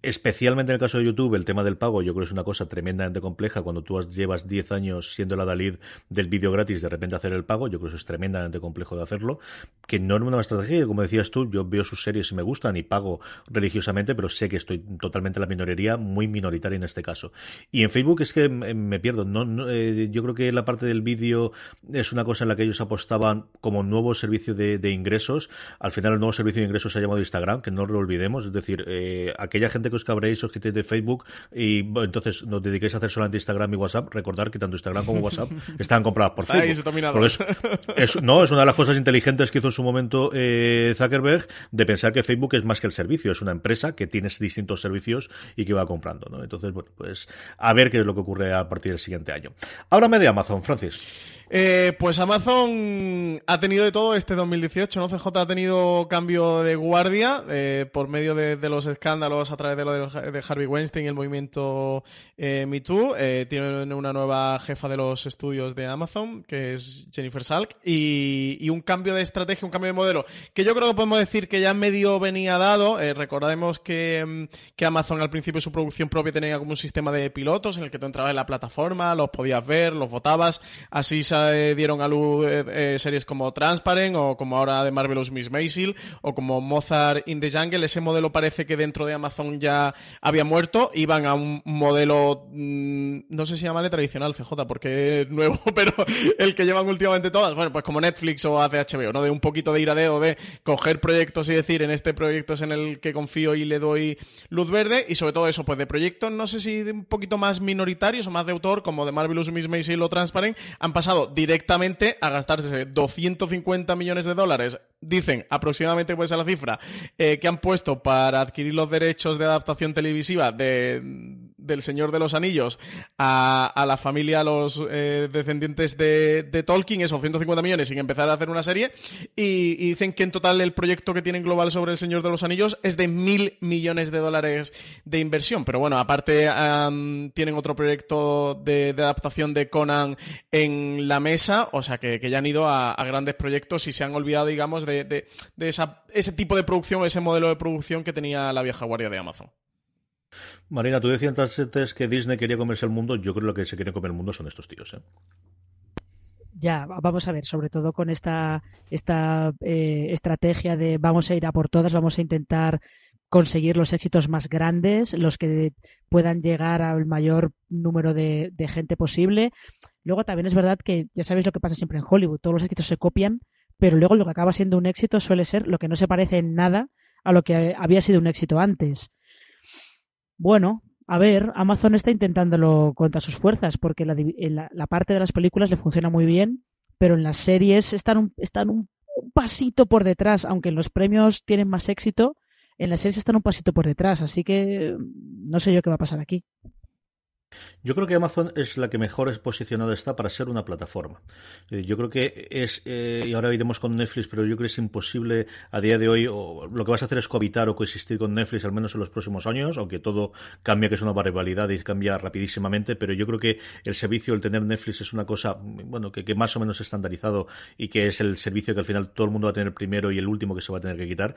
Especialmente en el caso de YouTube, el tema del pago yo creo que es una cosa tremendamente compleja. Cuando tú llevas 10 años siendo la Dalid del vídeo gratis, de repente hacer el pago, yo creo que es tremendamente complejo de hacerlo. Que no es una estrategia, como decías tú, yo veo sus series y me gustan y pago religiosamente, pero sé que estoy totalmente en la minoría, muy minoritaria en este caso. Y en Facebook es que eh, me pierdo. No, eh, yo creo que la parte del vídeo es una cosa en la que ellos apostaban como nuevo servicio de, de ingresos. Al final el nuevo servicio de ingresos se ha llamado Instagram, que no lo olvidemos. Es decir, eh, aquella gente gente que os cabréis, os quitéis de Facebook y entonces nos dediquéis a hacer solamente Instagram y WhatsApp, recordar que tanto Instagram como WhatsApp están compradas por Facebook. Es, no, es una de las cosas inteligentes que hizo en su momento eh, Zuckerberg de pensar que Facebook es más que el servicio, es una empresa que tiene distintos servicios y que va comprando. ¿no? Entonces, bueno, pues a ver qué es lo que ocurre a partir del siguiente año. Háblame de Amazon, Francis. Eh, pues Amazon ha tenido de todo este 2018, ¿no? CJ ha tenido cambio de guardia eh, por medio de, los escándalos a través de lo de, Harvey Weinstein y el movimiento eh, Me Too. Eh, tiene una nueva jefa de los estudios de Amazon, que es Jennifer Salk, y, un cambio de estrategia, un cambio de modelo, que yo creo que podemos decir que ya medio venía dado. recordemos que, mm, que Amazon al principio su producción propia tenía como un sistema de pilotos en el que tú entrabas en la plataforma, los podías ver, los votabas, así se eh, dieron a luz eh, eh, series como Transparent o como ahora de Marvelous Miss Maisel o como Mozart in the Jungle. Ese modelo parece que dentro de Amazon ya había muerto. Iban a un modelo, mm, no sé si llamarle tradicional, CJ, porque es nuevo, pero el que llevan últimamente todas. Bueno, pues como Netflix o hace HBO, ¿no? De un poquito de ir a dedo, de coger proyectos y decir, en este proyecto es en el que confío y le doy luz verde. Y sobre todo eso, pues de proyectos, no sé si un poquito más minoritarios o más de autor, como de Marvelous Miss Maisel o Transparent, han pasado directamente a gastarse 250 millones de dólares, dicen aproximadamente puede ser la cifra, eh, que han puesto para adquirir los derechos de adaptación televisiva de, del Señor de los Anillos a, a la familia, a los eh, descendientes de, de, Tolkien, esos 150 millones, sin empezar a hacer una serie, y, dicen que en total el proyecto que tienen global sobre el Señor de los Anillos es de mil millones de dólares de inversión. Pero bueno, aparte tienen otro proyecto de adaptación de Conan en la mesa, o sea que, ya han ido a, grandes proyectos y se han olvidado, digamos, de, ese tipo de producción, ese modelo de producción que tenía la vieja guardia de Amazon. Marina, tú decías antes que Disney quería comerse el mundo. Yo creo que lo que se quiere comer el mundo son estos tíos. ¿eh? Ya, vamos a ver, sobre todo con esta, esta eh, estrategia de vamos a ir a por todas, vamos a intentar conseguir los éxitos más grandes, los que puedan llegar al mayor número de, gente posible. Luego también es verdad que ya sabéis lo que pasa siempre en Hollywood, todos los éxitos se copian, pero luego lo que acaba siendo un éxito suele ser lo que no se parece en nada a lo que había sido un éxito antes. Bueno, a ver, Amazon está intentándolo contra sus fuerzas, porque la, parte de las películas le funciona muy bien, pero en las series están están un pasito por detrás, aunque en los premios tienen más éxito, en la serie están un pasito por detrás, así que mm, no sé yo qué va a pasar aquí. Yo creo que Amazon es la que mejor posicionada está para ser una plataforma. Eh, yo creo que es, eh, y ahora iremos con Netflix, pero yo creo que es imposible a día de hoy, o lo que vas a hacer es cohabitar o coexistir con Netflix al menos en los próximos años, aunque todo cambia, que es una barbaridad y cambia rapidísimamente, pero yo creo que el servicio, el tener Netflix es una cosa, bueno, que, que más o menos estandarizado y que es el servicio que al final todo el mundo va a tener primero y el último que se va a tener que quitar.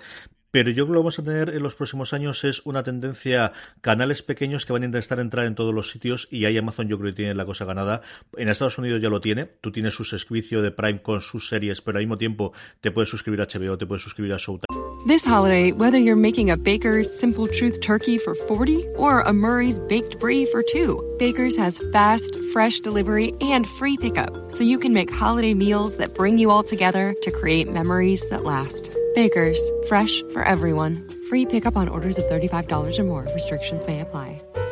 Pero yo creo que lo vamos a tener en los próximos años es una tendencia, canales pequeños que van a intentar entrar en todos los sitios y ahí Amazon yo creo que tiene la cosa ganada. En Estados Unidos ya lo tiene, tú tienes su servicio de Prime con sus series, pero al mismo tiempo te puedes suscribir a HBO, te puedes suscribir a Showtime. This holiday, whether you're making a Baker's Simple Truth turkey for 40 or a Murray's Baked Brie for 2, Baker's has fast, fresh delivery and free pickup, so you can make holiday meals that bring you all together to create memories that last. Baker's, fresh for everyone. Free pickup on orders of $35 or more. Restrictions may apply.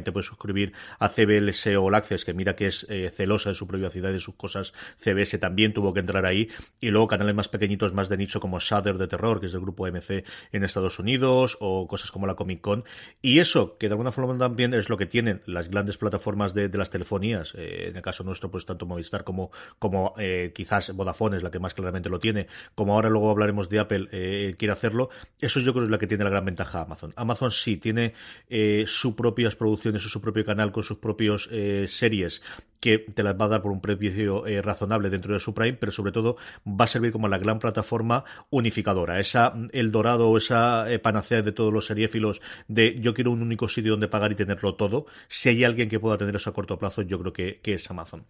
te puedes suscribir a CBLS o Access, que mira que es eh, celosa de su privacidad y de sus cosas. CBS también tuvo que entrar ahí. Y luego canales más pequeñitos, más de nicho, como Shudder de Terror, que es del grupo MC en Estados Unidos, o cosas como la Comic Con. Y eso, que de alguna forma también es lo que tienen las grandes plataformas de, las telefonías. Eh, en el caso nuestro, pues tanto Movistar como, como eh, quizás Vodafone es la que más claramente lo tiene. Como ahora luego hablaremos de Apple, quiere hacerlo. Eso yo creo que es la que tiene la gran ventaja Amazon. Amazon sí tiene sus propias producciones su propio canal con sus propios eh, series que te las va a dar por un precio eh, razonable dentro de su Prime, pero sobre todo va a servir como la gran plataforma unificadora, esa el dorado esa eh, panacea de todos los seriéfilos de yo quiero un único sitio donde pagar y tenerlo todo. Si hay alguien que pueda tener eso a corto plazo, yo creo que, es Amazon.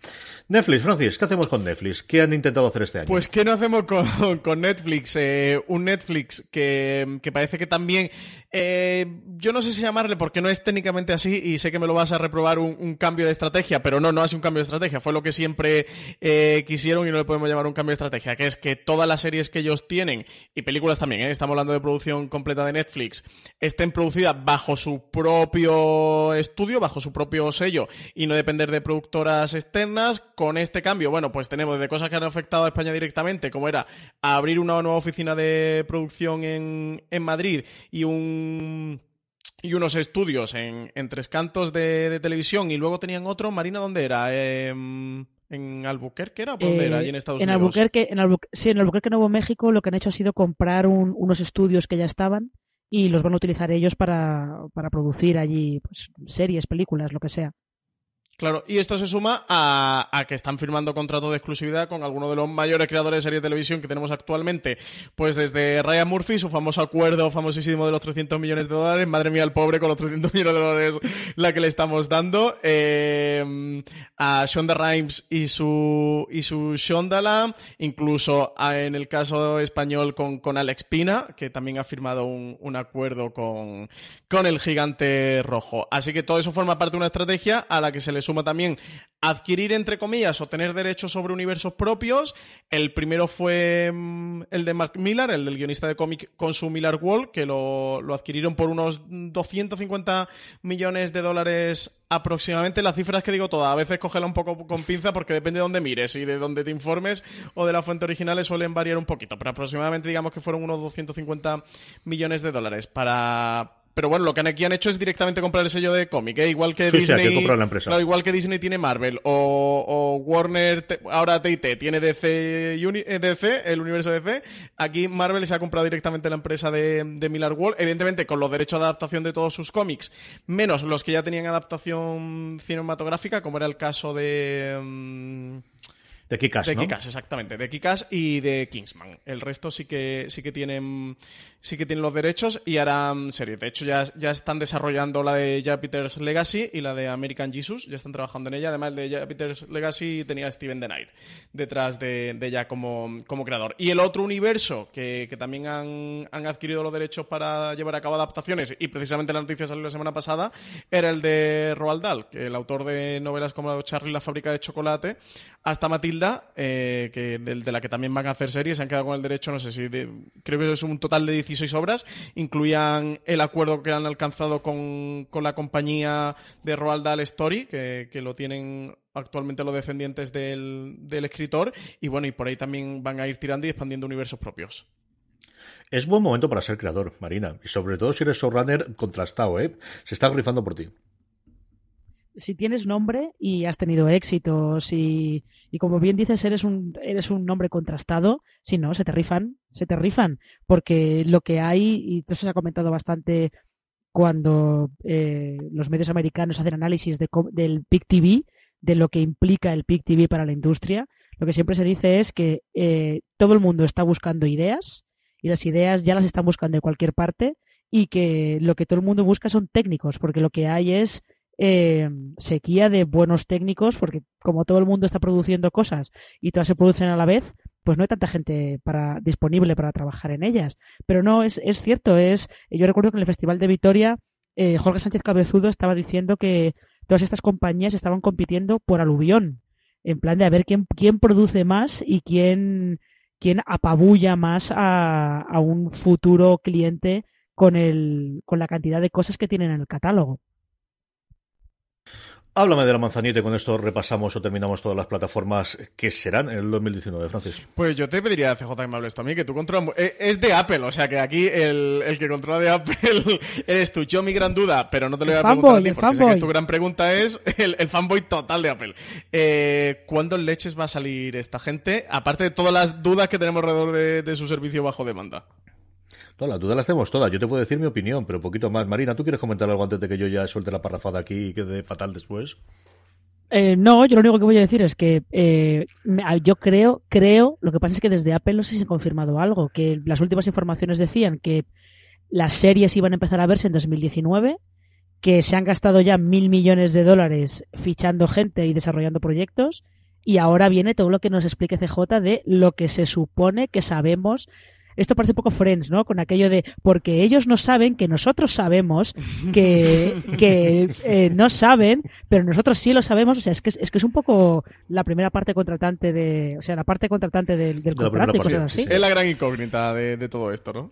Netflix, Francis, ¿qué hacemos con Netflix? ¿Qué han intentado hacer este año? Pues ¿qué no hacemos con, Netflix? Eh, un Netflix que, que parece que también yo no sé si llamarle porque no es técnicamente así y sé que me lo vas a reprobar un, cambio de estrategia, pero no, no es cambio de estrategia. Fue lo que siempre eh, quisieron y no le podemos llamar un cambio de estrategia, que es que todas las series que ellos tienen y películas también, ¿eh? estamos hablando de producción completa de Netflix, estén producidas bajo su propio estudio, bajo su propio sello y no depender de productoras externas. Con este cambio, bueno, pues tenemos de cosas que han afectado a España directamente, como era abrir una nueva oficina de producción en, en Madrid y un y unos estudios en, Tres Cantos de, televisión y luego tenían otro, Marina, ¿dónde era? Em, ¿En Albuquerque era? ¿Dónde era? en Estados en Albuquerque, en sí, en Albuquerque, Nuevo México, lo que han hecho ha sido comprar unos estudios que ya estaban y los van a utilizar ellos para, para producir allí pues, series, películas, lo que sea. Claro, y esto se suma a, que están firmando contrato de exclusividad con algunos de los mayores creadores de series de televisión que tenemos actualmente. Pues desde Ryan Murphy, su famoso acuerdo famosísimo de los 300 millones de dólares. Madre mía, el pobre con los 300 millones de dólares la que le estamos dando. Eh, a Shonda Rhimes y su, y su. Incluso en el caso español con, con Alex Pina, que también ha firmado un, un acuerdo con, con el gigante rojo. Así que todo eso forma parte de una estrategia a la que se le suma también adquirir, entre comillas, o tener derechos sobre universos propios. El primero fue mm, el de Mark Millar, el del guionista de cómic con su Millar Wall, que lo, lo, adquirieron por unos 250 millones de dólares aproximadamente. Las cifras que digo todas, a veces cógela un poco con pinza porque depende de dónde mires y de dónde te informes o de la fuente original suelen variar un poquito, pero aproximadamente digamos que fueron unos 250 millones de dólares para pero bueno, lo que aquí han hecho es directamente comprar el sello de cómic, ¿eh? igual que Disney. igual que Disney tiene Marvel o, Warner, ahora TT tiene DC, eh, DC, el universo DC. Aquí Marvel se ha comprado directamente la empresa de, de Miller Wall, evidentemente con los derechos de adaptación de todos sus cómics, menos los que ya tenían adaptación cinematográfica, como era el caso de. Mm, de Kikas, De Kikas, exactamente. De Kikas y de Kingsman. El resto sí que, sí que tienen sí que tienen los derechos y harán serie. De hecho, ya, ya están desarrollando la de Jupiter's Legacy y la de American Jesus. Ya están trabajando en ella. Además, de Jupiter's Legacy tenía a Steven The detrás de, de ella como, como, creador. Y el otro universo que, que también han, han, adquirido los derechos para llevar a cabo adaptaciones, y precisamente la noticia salió la semana pasada, era el de Roald Dahl, que el autor de novelas como la de Charlie la fábrica de chocolate, hasta Matilda, eh, que de, la que también van a hacer series, se han quedado con el derecho, no sé si, creo que es un total de 16 obras, incluían el acuerdo que han alcanzado con, la compañía de Roald Dahl Story, que, lo tienen actualmente los descendientes del, del escritor, y bueno, y por ahí también van a ir tirando y expandiendo universos propios. Es buen momento para ser creador, Marina, y sobre todo si eres showrunner contrastado, ¿eh? Se está grifando por ti si tienes nombre y has tenido éxitos y, y, como bien dices, eres un, eres un nombre contrastado, si no, se te rifan, se te rifan, porque lo que hay, y esto se ha comentado bastante cuando eh, los medios americanos hacen análisis de, del PIC TV, de lo que implica el PIC TV para la industria, lo que siempre se dice es que eh, todo el mundo está buscando ideas y las ideas ya las están buscando de cualquier parte y que lo que todo el mundo busca son técnicos, porque lo que hay es eh, sequía de buenos técnicos, porque como todo el mundo está produciendo cosas y todas se producen a la vez, pues no hay tanta gente para, disponible para trabajar en ellas. Pero no, es, es cierto, es, yo recuerdo que en el Festival de Vitoria, eh, Jorge Sánchez Cabezudo estaba diciendo que todas estas compañías estaban compitiendo por aluvión, en plan de a ver quién, quién produce más y quién, quién apabulla más a, a un futuro cliente con, el, con la cantidad de cosas que tienen en el catálogo. Háblame de la manzanita y con esto repasamos o terminamos todas las plataformas que serán en el 2019, Francis. Pues yo te pediría, CJ, que me hables a mí, que tú controlas... Eh, es de Apple, o sea que aquí el, que controla de Apple eres tú. Yo mi gran duda, pero no te lo voy a preguntar a ti porque sé que tu gran pregunta es el, fanboy total de Apple. Eh, ¿Cuándo leches va a salir esta gente? Aparte de todas las dudas que tenemos alrededor de su servicio bajo demanda. Todas las dudas las tenemos todas. Yo te puedo decir mi opinión, pero poquito más. Marina, ¿tú quieres comentar algo antes de que yo ya suelte la parrafada aquí y quede fatal después? Eh, no, yo lo único que voy a decir es que eh, yo creo, creo, lo que pasa es que desde Apple no sé si han confirmado algo, que las últimas informaciones decían que las series iban a empezar a verse en 2019, que se han gastado ya mil millones de dólares fichando gente y desarrollando proyectos, y ahora viene todo lo que nos explique CJ de lo que se supone que sabemos esto parece un poco Friends, ¿no? Con aquello de, porque ellos no saben que nosotros sabemos que, que eh, no saben, pero nosotros sí lo sabemos. O sea, es que, es que es un poco la primera parte contratante de, o sea, la parte contratante del, del contrato y cosas así. Es la gran incógnita de, de todo esto, ¿no?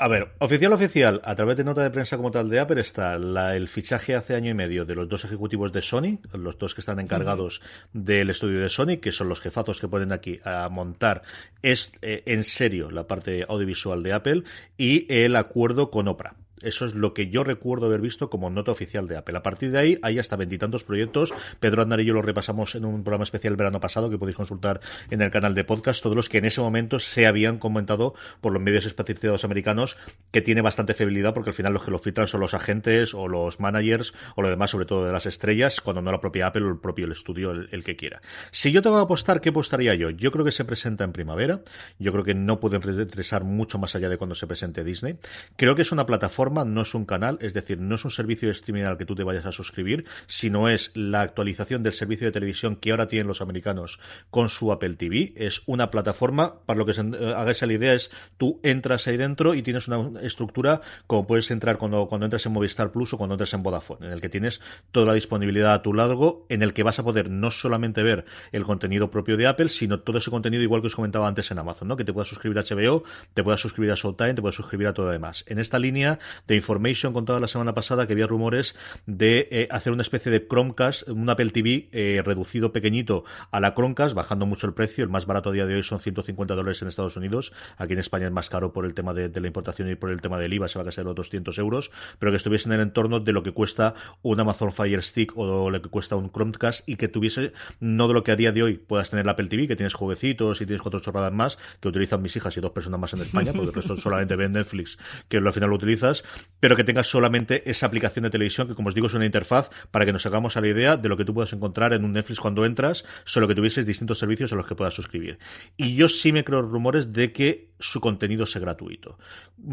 A ver, oficial oficial, a través de nota de prensa como tal de Apple está el fichaje hace año y medio de los dos ejecutivos de Sony, los dos que están encargados del estudio de Sony, que son los jefazos que ponen aquí a montar es, eh, en serio la parte audiovisual de Apple y el acuerdo con Oprah. Eso es lo que yo recuerdo haber visto como nota oficial de Apple. A partir de ahí hay hasta veintitantos proyectos. Pedro Andar y yo lo repasamos en un programa especial el verano pasado que podéis consultar en el canal de podcast. Todos los que en ese momento se habían comentado por los medios especializados americanos que tiene bastante fiabilidad porque al final los que lo filtran son los agentes o los managers o lo demás, sobre todo de las estrellas, cuando no la propia Apple o el propio el estudio el, que quiera. Si yo tengo que apostar, ¿qué apostaría yo? Yo creo que se presenta en primavera. Yo creo que no pueden retrasar mucho más allá de cuando se presente Disney. Creo que es una plataforma no es un canal, es decir, no es un servicio de streaming al que tú te vayas a suscribir, sino es la actualización del servicio de televisión que ahora tienen los americanos con su Apple TV. Es una plataforma, para lo que se eh, hagáis la idea es, tú entras ahí dentro y tienes una estructura como puedes entrar cuando, cuando entras en Movistar Plus o cuando entras en Vodafone, en el que tienes toda la disponibilidad a tu lado, en el que vas a poder no solamente ver el contenido propio de Apple, sino todo ese contenido igual que os comentaba antes en Amazon, ¿no? Que te puedas suscribir a HBO, te puedas suscribir a Showtime, te puedas suscribir a todo lo demás. En esta línea de Information contaba la semana pasada que había rumores de eh, hacer una especie de Chromecast, un Apple TV eh, reducido pequeñito a la Chromecast, bajando mucho el precio. El más barato a día de hoy son 150 dólares en Estados Unidos. Aquí en España es más caro por el tema de, la importación y por el tema del IVA, se va a gastar los 200 euros, pero que estuviese en el entorno de lo que cuesta un Amazon Fire Stick o lo que cuesta un Chromecast y que tuviese no de lo que a día de hoy puedas tener la Apple TV, que tienes jueguecitos y tienes cuatro chorradas más que utilizan mis hijas y dos personas más en España, porque el resto solamente ven Netflix, que al final lo utilizas, pero que tengas solamente esa aplicación de televisión que, como os digo, es una interfaz para que nos hagamos a la idea de lo que tú puedas encontrar en un Netflix cuando entras, solo que tuvieses distintos servicios a los que puedas suscribir. Y yo sí me creo rumores de que su contenido sea gratuito.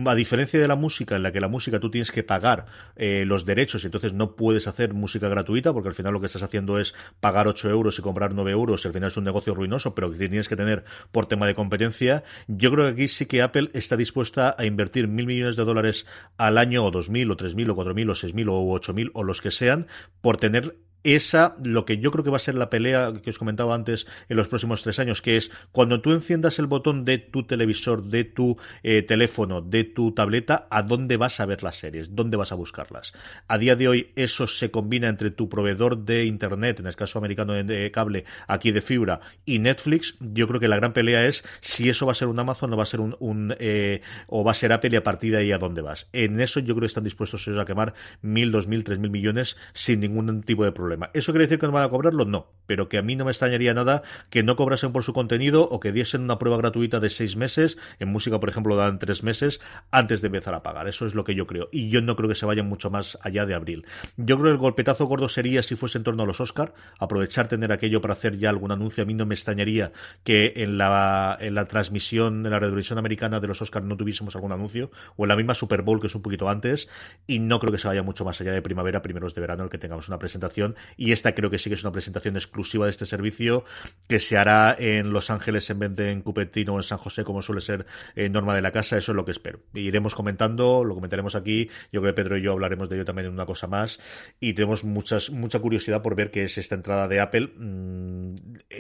A diferencia de la música, en la que la música tú tienes que pagar eh, los derechos y entonces no puedes hacer música gratuita, porque al final lo que estás haciendo es pagar 8 euros y comprar 9 euros, y al final es un negocio ruinoso, pero que tienes que tener por tema de competencia. Yo creo que aquí sí que Apple está dispuesta a invertir mil millones de dólares al año, o dos mil, o tres mil, o cuatro mil, o seis mil, o ocho mil, o los que sean, por tener esa, lo que yo creo que va a ser la pelea que os comentaba antes en los próximos tres años, que es cuando tú enciendas el botón de tu televisor, de tu eh, teléfono, de tu tableta, ¿a dónde vas a ver las series? ¿Dónde vas a buscarlas? A día de hoy eso se combina entre tu proveedor de Internet, en el caso americano de cable, aquí de fibra, y Netflix. Yo creo que la gran pelea es si eso va a ser un Amazon o va a ser un, eh, o va a ser Apple y a partir de ahí a dónde vas. En eso yo creo que están dispuestos ellos a quemar mil, dos mil, tres mil millones sin ningún tipo de problema. ¿Eso quiere decir que no van a cobrarlo? No, pero que a mí no me extrañaría nada que no cobrasen por su contenido o que diesen una prueba gratuita de seis meses. En música, por ejemplo, dan tres meses antes de empezar a pagar. Eso es lo que yo creo. Y yo no creo que se vayan mucho más allá de abril. Yo creo que el golpetazo gordo sería si fuese en torno a los Oscar, aprovechar tener aquello para hacer ya algún anuncio. A mí no me extrañaría que en la, en la transmisión, en la televisión americana de los Oscar no tuviésemos algún anuncio, o en la misma Super Bowl que es un poquito antes, y no creo que se vaya mucho más allá de primavera, primeros de verano, el que tengamos una presentación y esta creo que sí que es una presentación exclusiva de este servicio que se hará en Los Ángeles en vez de en Cupertino o en San José como suele ser eh, norma de la casa, eso es lo que espero. Iremos comentando, lo comentaremos aquí, yo creo que Pedro y yo hablaremos de ello también en una cosa más. Y tenemos muchas, mucha curiosidad por ver qué es esta entrada de Apple, mm,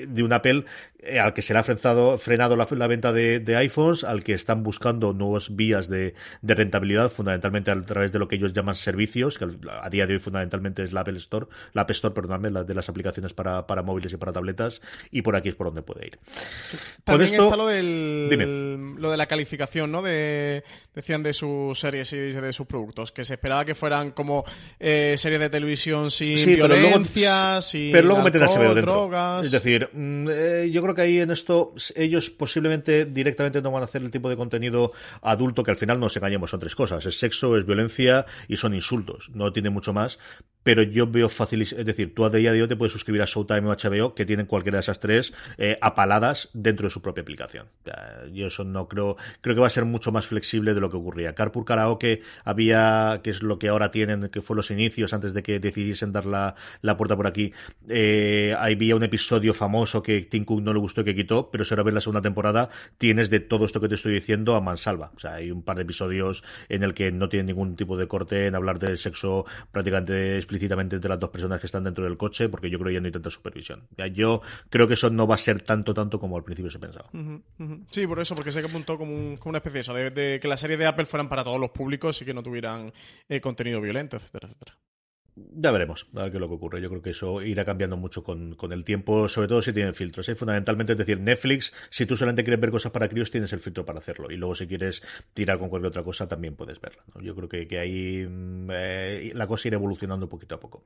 de un Apple eh, al que se le ha frenado, frenado la, venta de, iPhones, al que están buscando nuevas vías de, rentabilidad, fundamentalmente a través de lo que ellos llaman servicios, que a día de hoy fundamentalmente es la Apple Store, la Store, perdón, de las aplicaciones para, para móviles y para tabletas, y por aquí es por donde puede ir. También está lo del lo de la calificación, ¿no? De, decían de sus series y de sus productos, que se esperaba que fueran como eh, series de televisión sin violencia, pero luego, sin pero dentro. Es decir, mm, eh, yo creo que ahí en esto ellos posiblemente directamente no van a hacer el tipo de contenido adulto que al final nos engañemos, son tres cosas, es sexo, es violencia y son insultos, no tiene mucho más, pero yo veo fácil, es decir, tú a día de hoy te puedes suscribir a Showtime o HBO, que tienen cualquiera de esas tres eh, apaladas dentro de su propia aplicación. Yo eso no creo, creo que va a ser mucho más flexible de lo que ocurría. Carpool Karaoke había, que es lo que ahora tienen, que fue los inicios antes de que decidiesen dar la, la puerta por aquí, eh, había un episodio famoso que Tim Cook no le gustó y que quitó, pero si ahora ves la segunda temporada, tienes de todo esto que te estoy diciendo a mansalva. O sea, hay un par de episodios en el que no tiene ningún tipo de corte en hablar de sexo prácticamente explícitamente entre las dos personas que están dentro del coche, porque yo creo que ya no hay tanta supervisión. Yo creo que eso no va a ser tanto, tanto como al principio se pensaba. Sí, por eso, porque se apuntó como, como una especie de eso, de, que las series de Apple fueran para todos los públicos y que no tuvieran eh, contenido violento, etcétera, etcétera. Ya veremos, a ver qué es lo que ocurre. Yo creo que eso irá cambiando mucho con, el tiempo, sobre todo si tienen filtros. ¿eh? Fundamentalmente, es decir, Netflix, si tú solamente quieres ver cosas para críos, tienes el filtro para hacerlo. Y luego, si quieres tirar con cualquier otra cosa, también puedes verla. Yo creo que, que ahí mm, eh, la cosa irá evolucionando poquito a poco.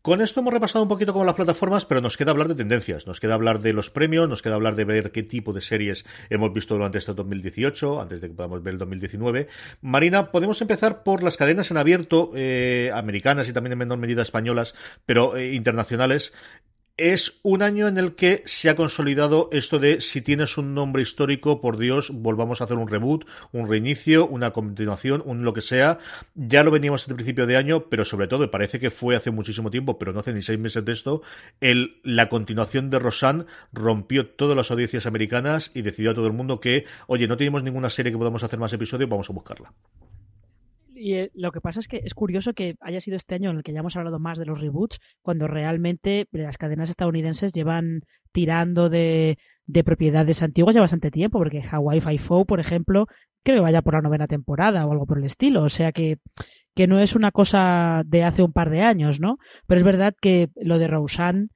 Con esto hemos repasado un poquito como las plataformas, pero nos queda hablar de tendencias. Nos queda hablar de los premios, nos queda hablar de ver qué tipo de series hemos visto durante este 2018, antes de que podamos ver el 2019. Marina, podemos empezar por las cadenas en abierto eh, americanas y también en menor medida españolas pero eh, internacionales, es un año en el que se ha consolidado esto de si tienes un nombre histórico, por Dios, volvamos a hacer un reboot, un reinicio, una continuación, un lo que sea. Ya lo veníamos desde el principio de año, pero sobre todo, parece que fue hace muchísimo tiempo, pero no hace ni seis meses de esto, la continuación de Rosanne rompió todas las audiencias americanas y decidió a todo el mundo que, oye, no tenemos ninguna serie que podamos hacer más episodios, vamos a buscarla. Y eh, lo que pasa es que es curioso que haya sido este año en el que ya hemos hablado más de los reboots, cuando realmente las cadenas estadounidenses llevan tirando de, propiedades antiguas ya bastante tiempo, porque Hawaii Five-O, por ejemplo, creo que vaya por la novena temporada o algo por el estilo. O sea que, que no es una cosa de hace un par de años, ¿no? Pero es verdad que lo de Roseanne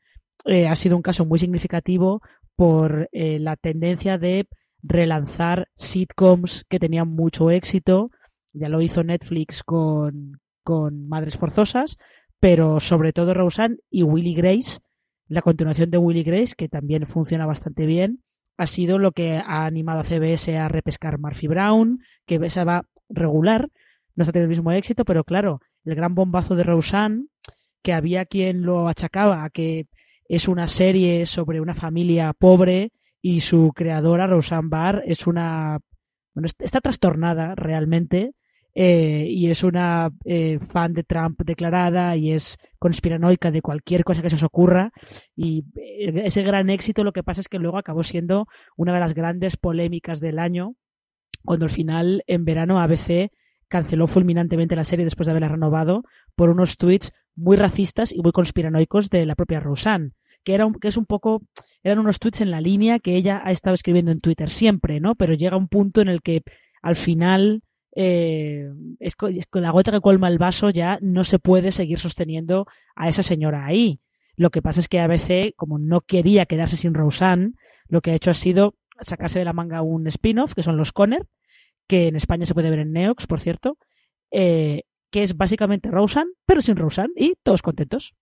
eh, ha sido un caso muy significativo por eh, la tendencia de relanzar sitcoms que tenían mucho éxito ya lo hizo Netflix con, con Madres Forzosas, pero sobre todo Roseanne y Willy Grace, la continuación de Willy Grace, que también funciona bastante bien, ha sido lo que ha animado a CBS a repescar Murphy Brown, que esa va regular, no está teniendo el mismo éxito, pero claro, el gran bombazo de Roseanne, que había quien lo achacaba a que es una serie sobre una familia pobre y su creadora, Roseanne Barr, es una... Bueno, está trastornada realmente eh, y es una eh, fan de Trump declarada y es conspiranoica de cualquier cosa que se os ocurra. Y eh, ese gran éxito lo que pasa es que luego acabó siendo una de las grandes polémicas del año, cuando al final en verano ABC canceló fulminantemente la serie después de haberla renovado por unos tweets muy racistas y muy conspiranoicos de la propia Roseanne. Que, era que es un poco, eran unos tweets en la línea que ella ha estado escribiendo en Twitter siempre, ¿no? Pero llega un punto en el que al final eh, es, con, la gota que colma el vaso ya no se puede seguir sosteniendo a esa señora ahí. Lo que pasa es que ABC, como no quería quedarse sin Roseanne, lo que ha hecho ha sido sacarse de la manga un spin-off, que son los Conner, que en España se puede ver en Neox, por cierto, eh, que es básicamente Roseanne, pero sin Roseanne, y todos contentos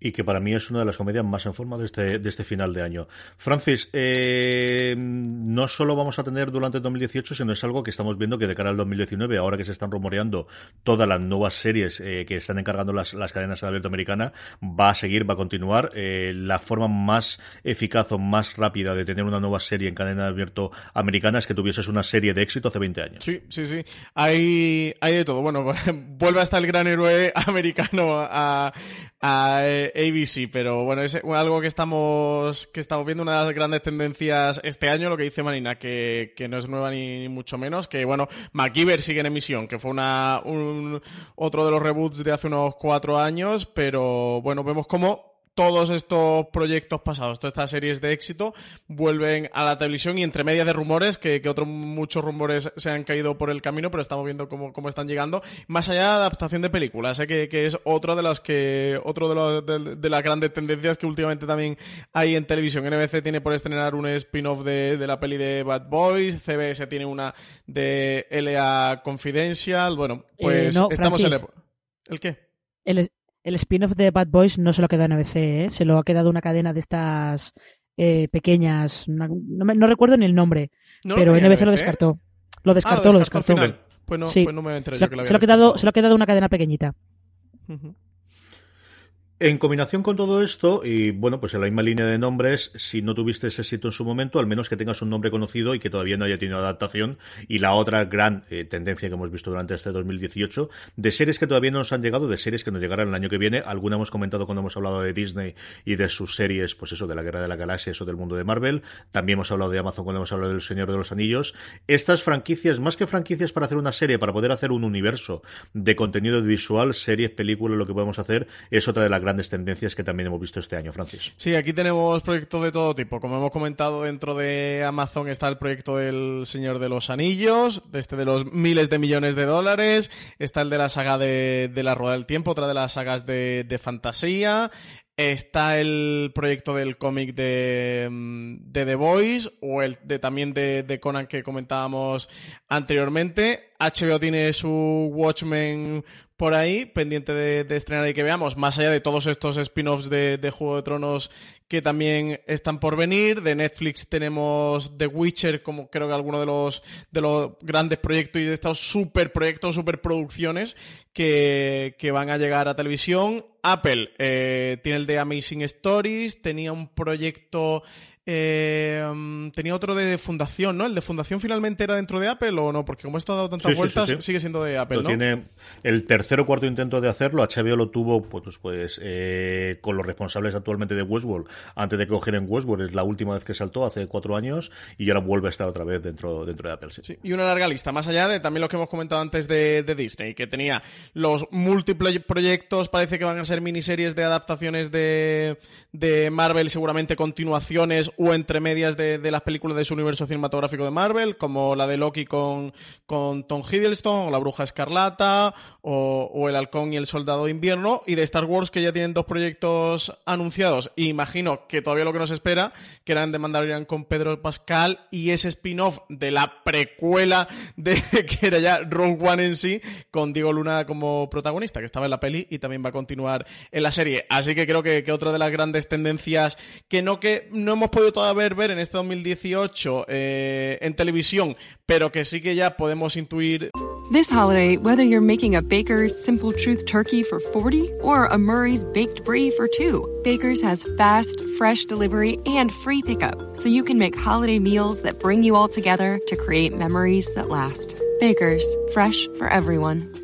y que para mí es una de las comedias más en forma de este, de este final de año. Francis, eh, no solo vamos a tener durante el 2018, sino es algo que estamos viendo que de cara al 2019, ahora que se están rumoreando todas las nuevas series eh, que están encargando las, las cadenas en abierto americana, va a seguir, va a continuar. Eh, la forma más eficaz o más rápida de tener una nueva serie en cadena abierto americana es que tuvieses una serie de éxito hace 20 años. Sí, sí, sí. Hay, hay de todo. Bueno, vuelve hasta el gran héroe americano a, a ABC, pero bueno, es algo que estamos, que estamos viendo, una de las grandes tendencias este año, lo que dice Marina, que, no es nueva ni, mucho menos, que bueno, MacGyver sigue en emisión, que fue una, un, otro de los reboots de hace unos cuatro años, pero bueno, vemos cómo todos estos proyectos pasados, todas estas series de éxito, vuelven a la televisión y entre medias de rumores, que, otros muchos rumores se han caído por el camino, pero estamos viendo cómo, cómo están llegando, más allá de la adaptación de películas, ¿eh? que, es otro de las que, otro de, de, las grandes tendencias que últimamente también hay en televisión. NBC tiene por estrenar un spin-off de, la peli de Bad Boys, CBS tiene una de LA Confidential, bueno, pues eh, estamos en el... ¿El qué? El, el spin-off de Bad Boys no se lo ha quedado en ABC, ¿eh? se lo ha quedado una cadena de estas eh, pequeñas. no, recuerdo ni el nombre, pero NBC, lo descartó. Lo descartó, ah, lo descartó. Pues no, pues no me enteré se, yo que lo había se, lo ha quedado, se lo ha quedado una cadena pequeñita. En combinación con todo esto, y bueno, pues en la misma línea de nombres, si no tuviste ese éxito en su momento, al menos que tengas un nombre conocido y que todavía no haya tenido adaptación. Y la otra gran eh, tendencia que hemos visto durante este 2018, de series que todavía no nos han llegado, de series que nos llegarán el año que viene. Alguna hemos comentado cuando hemos hablado de Disney y de sus series, pues eso, de la Guerra de la Galaxia, eso del mundo de Marvel. También hemos hablado de Amazon cuando hemos hablado del Señor de los Anillos. Estas franquicias, más que franquicias para hacer una serie, para poder hacer un universo de contenido visual, series, películas, lo que podemos hacer, es otra de las grandes tendencias que también hemos visto este año, Francis. Sí, aquí tenemos proyectos de todo tipo. Como hemos comentado, dentro de Amazon está el proyecto del Señor de los Anillos, este de los miles de millones de dólares. Está el de la saga de, la Rueda del Tiempo, otra de las sagas de, fantasía. Está el proyecto del cómic de, The Voice o el de también de, Conan que comentábamos anteriormente. HBO tiene su Watchmen por ahí, pendiente de, estrenar y que veamos, más allá de todos estos spin-offs de, Juego de Tronos que también están por venir. De Netflix tenemos The Witcher como creo que alguno de los, de los grandes proyectos y de estos super proyectos, super producciones que, que van a llegar a televisión. Apple eh, tiene el de Amazing Stories, tenía un proyecto eh, tenía otro de fundación, ¿no? ¿El de fundación finalmente era dentro de Apple o no? Porque como esto ha dado tantas vueltas, sigue siendo de Apple, ¿no? Tiene el tercer o cuarto intento de hacerlo. HBO lo tuvo, pues, pues eh, con los responsables actualmente de Westworld, antes de que cogieran Westworld. Es la última vez que saltó, hace cuatro años, y ahora vuelve a estar otra vez dentro, dentro de Apple. Sí. Y una larga lista, más allá de también lo que hemos comentado antes de, de Disney, que tenía los múltiples proyectos, parece que van a ser miniseries de adaptaciones de, de Marvel, seguramente continuaciones o entre medias de, las películas de su universo cinematográfico de Marvel, como la de Loki con, con Tom Hiddleston, o La Bruja Escarlata, o, El Halcón y el Soldado de Invierno, y de Star Wars que ya tienen dos proyectos anunciados. Y imagino que todavía lo que nos espera, que eran de Mandalorian con Pedro Pascal y ese spin-off de la precuela de que era ya Rogue One en sí, con Diego Luna como protagonista, que estaba en la peli y también va a continuar en la serie. Así que creo que, que otra de las grandes tendencias que no que no hemos podido todavía ver en este 2018 eh, en televisión, pero que sí que ya podemos intuir. This holiday, whether you're making a Baker's Simple Truth turkey for 40 or a Murray's baked brie for 2, Baker's has fast, fresh delivery and free pickup, so you can make holiday meals that bring you all together to create memories that last. Baker's, fresh for everyone.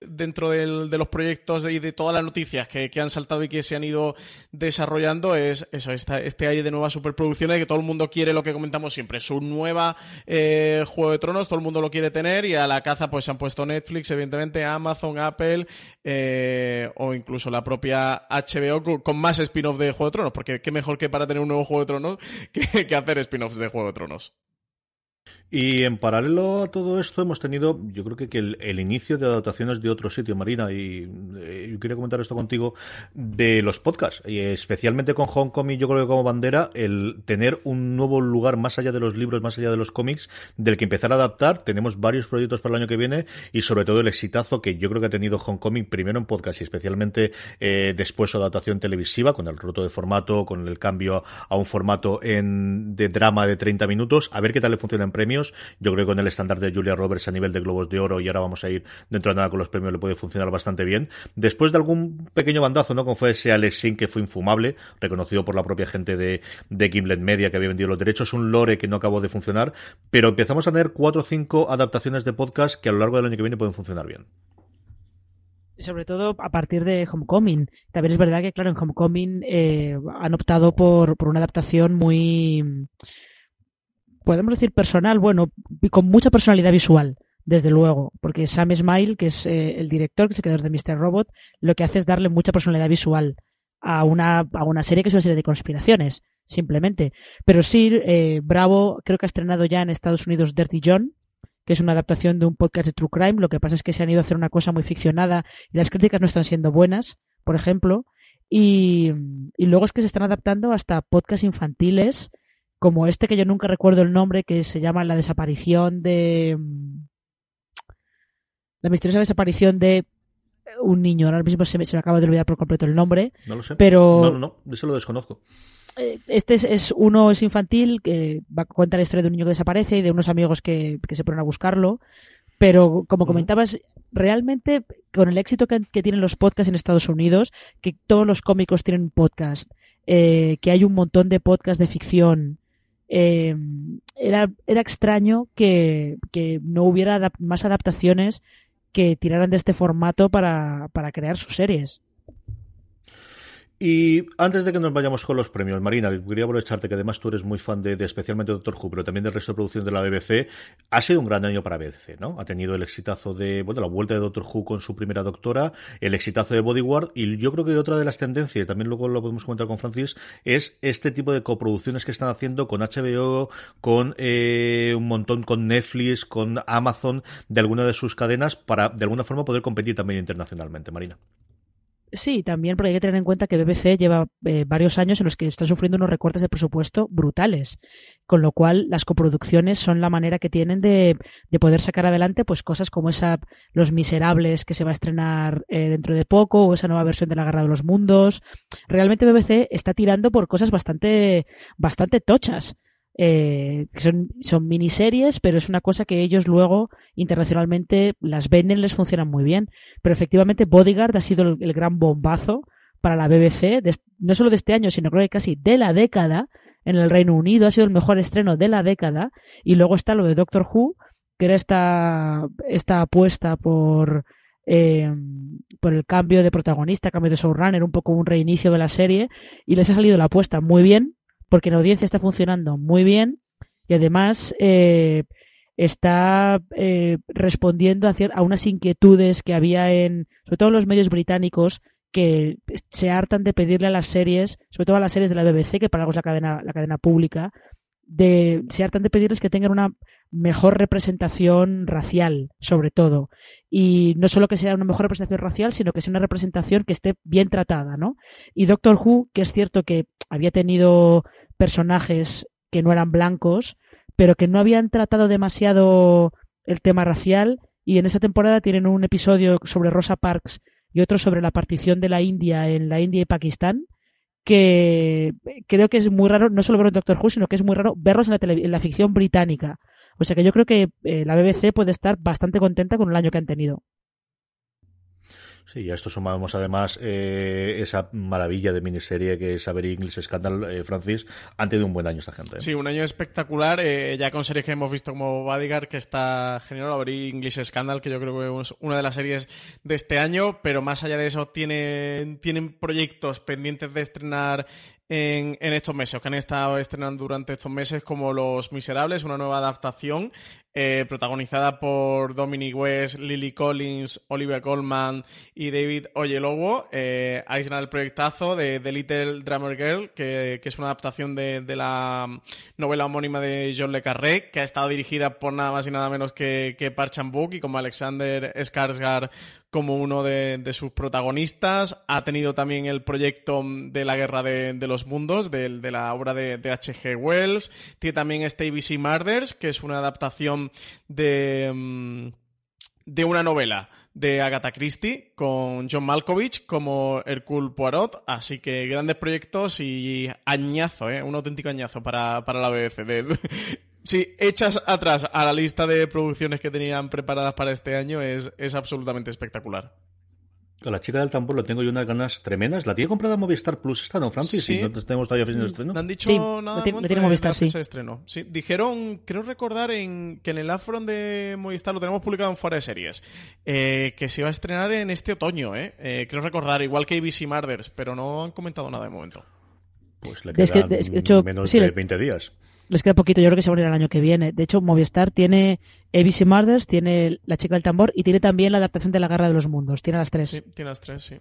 dentro de los proyectos y de, todas las noticias que, han saltado y que se han ido desarrollando es eso, este aire de nuevas superproducciones, que todo el mundo quiere lo que comentamos siempre, su nueva eh, Juego de Tronos, todo el mundo lo quiere tener y a la caza pues se han puesto Netflix, evidentemente Amazon, Apple eh, o incluso la propia HBO con, más spin-off de Juego de Tronos, porque qué mejor que para tener un nuevo Juego de Tronos que hacer spin-offs de Juego de Tronos. Y en paralelo a todo esto hemos tenido, yo creo que, el, inicio de adaptaciones de otro sitio, Marina, y eh, yo quería comentar esto contigo, de los podcasts, y especialmente con Hong Kong y yo creo que como bandera, el tener un nuevo lugar más allá de los libros, más allá de los cómics, del que empezar a adaptar. Tenemos varios proyectos para el año que viene y sobre todo el exitazo que yo creo que ha tenido Hong Kong primero en podcast y especialmente eh, después su adaptación televisiva, con el roto de formato, con el cambio a un formato en, de drama de 30 minutos, a ver qué tal le funciona en yo creo que con el estándar de Julia Roberts a nivel de Globos de Oro y ahora vamos a ir dentro de nada con los premios le puede funcionar bastante bien. Después de algún pequeño bandazo, ¿no? Como fue ese Alex Sin que fue infumable, reconocido por la propia gente de, de Gimlet Media que había vendido los derechos, un lore que no acabó de funcionar, pero empezamos a tener cuatro o cinco adaptaciones de podcast que a lo largo del año que viene pueden funcionar bien sobre todo a partir de Homecoming. También es verdad que, claro, en Homecoming eh, han optado por, por, una adaptación muy, podemos decir personal, bueno, con mucha personalidad visual, desde luego, porque Sam Smile, que es eh, el director, que es el creador de Mr. Robot, lo que hace es darle mucha personalidad visual a una, a una serie que es una serie de conspiraciones, simplemente. Pero sí, eh, Bravo creo que ha estrenado ya en Estados Unidos Dirty John, que es una adaptación de un podcast de True Crime. Lo que pasa es que se han ido a hacer una cosa muy ficcionada y las críticas no están siendo buenas, por ejemplo. Y, y luego es que se están adaptando hasta podcasts infantiles, como este que yo nunca recuerdo el nombre, que se llama La desaparición de. La misteriosa desaparición de un niño. Ahora mismo se me, se me acaba de olvidar por completo el nombre. No lo sé. Pero No, no, no, eso lo desconozco. eh, este es, es uno es infantil que va, cuenta la historia de un niño que desaparece y de unos amigos que, que se ponen a buscarlo pero como comentabas realmente con el éxito que, que tienen los podcasts en Estados Unidos que todos los cómicos tienen un podcast eh, que hay un montón de podcasts de ficción eh, era, era extraño que, que no hubiera más adaptaciones que tiraran de este formato para, para crear sus series Y antes de que nos vayamos con los premios, Marina, quería aprovecharte que además tú eres muy fan de, de especialmente Doctor Who, pero también del resto de producciones de la BBC. Ha sido un gran año para BBC, ¿no? Ha tenido el exitazo de, bueno, la vuelta de Doctor Who con su primera doctora, el exitazo de Bodyguard, y yo creo que otra de las tendencias, también luego lo podemos comentar con Francis, es este tipo de coproducciones que están haciendo con HBO, con eh, un montón, con Netflix, con Amazon, de alguna de sus cadenas, para de alguna forma poder competir también internacionalmente, Marina. Sí, también porque hay que tener en cuenta que BBC lleva eh, varios años en los que está sufriendo unos recortes de presupuesto brutales, con lo cual las coproducciones son la manera que tienen de, de poder sacar adelante pues cosas como esa Los Miserables que se va a estrenar eh, dentro de poco o esa nueva versión de La Guerra de los Mundos. Realmente BBC está tirando por cosas bastante bastante tochas. Eh, son, son miniseries, pero es una cosa que ellos luego internacionalmente las venden, les funcionan muy bien. Pero efectivamente Bodyguard ha sido el, gran bombazo para la BBC, de- no solo de este año, sino creo que casi de la década en el Reino Unido. Ha sido el mejor estreno de la década. Y luego está lo de Doctor Who, que era esta, esta apuesta por, eh, por el cambio de protagonista, cambio de showrunner, un poco un reinicio de la serie. Y les ha salido la apuesta muy bien, porque la audiencia está funcionando muy bien. Y además eh, está eh, respondiendo a, a unas inquietudes que había en, sobre todo en los medios británicos, que se hartan de pedirle a las series, sobre todo a las series de la BBC, que para algo es la cadena, la cadena pública, se hartan de pedirles que tengan una mejor representación racial, sobre todo. Y no solo que sea una mejor representación racial, sino que sea una representación que esté bien tratada, ¿no? Y Doctor Who, que es cierto que había tenido personajes que no eran blancos, pero que no habían tratado demasiado el tema racial, y en esta temporada tienen un episodio sobre Rosa Parks y otro sobre la partición de la India en la India y Pakistán, que creo que es muy raro, no solo ver en Doctor Who, sino que es muy raro verlos en la, en la ficción británica. O sea que yo creo que eh, la BBC puede estar bastante contenta con el año que han tenido. Sí, y a esto sumamos además eh, esa maravilla de miniserie que es Avery English Scandal, eh, Francis. Han tenido un buen año esta gente. ¿eh? Sí, un año espectacular, eh, ya con series que hemos visto como Bodyguard, que está genial, abrí English Scandal, que yo creo que es una de las series de este año, pero más allá de eso tienen, tienen proyectos pendientes de estrenar en, en estos meses, o que han estado estrenando durante estos meses, como Los Miserables, una nueva adaptación eh, protagonizada por Dominic West, Lily Collins, Olivia Colman y David Oyelowo. Eh, será el proyectazo de The Little Drummer Girl, que, que es una adaptación de, de la novela homónima de John Le Carré, que ha estado dirigida por nada más y nada menos que, que y como Alexander Skarsgård como uno de, de sus protagonistas. Ha tenido también el proyecto de la Guerra de, de los Mundos, de, de la obra de, de H.G. Wells. Tiene también este ABC Murders, que es una adaptación de... mm, de una novela de Agatha Christie con John Malkovich como Hercule Poirot. Así que grandes proyectos y añazo, ¿eh? un auténtico añazo para, para la BBC. Si echas atrás a la lista de producciones que tenían preparadas para este año, es, es absolutamente espectacular. A la chica del tambor lo tengo yo unas ganas tremendas. ¿La tiene comprada Movistar Plus esta, no, Francis? Sí. ¿Y no tenemos todavía fecha de estreno? No han dicho Sí, nada lo de tiene- Movistar, sí. de estreno. Sí, dijeron, creo recordar en, que en el Afron de Movistar lo tenemos publicado en Fuera de Series, eh, que se iba a estrenar en este otoño, ¿eh? Eh, creo recordar, igual que ABC Murders, pero no han comentado nada de momento. Pues le Es que, quedan es que, de hecho, menos sí, de le- 20 días. Les queda poquito, yo creo que se va a unir el año que viene. De hecho, Movistar tiene ABC Murders, tiene La chica del tambor y tiene también la adaptación de La Guerra de los Mundos. Tiene las tres. Tiene las tres, sí.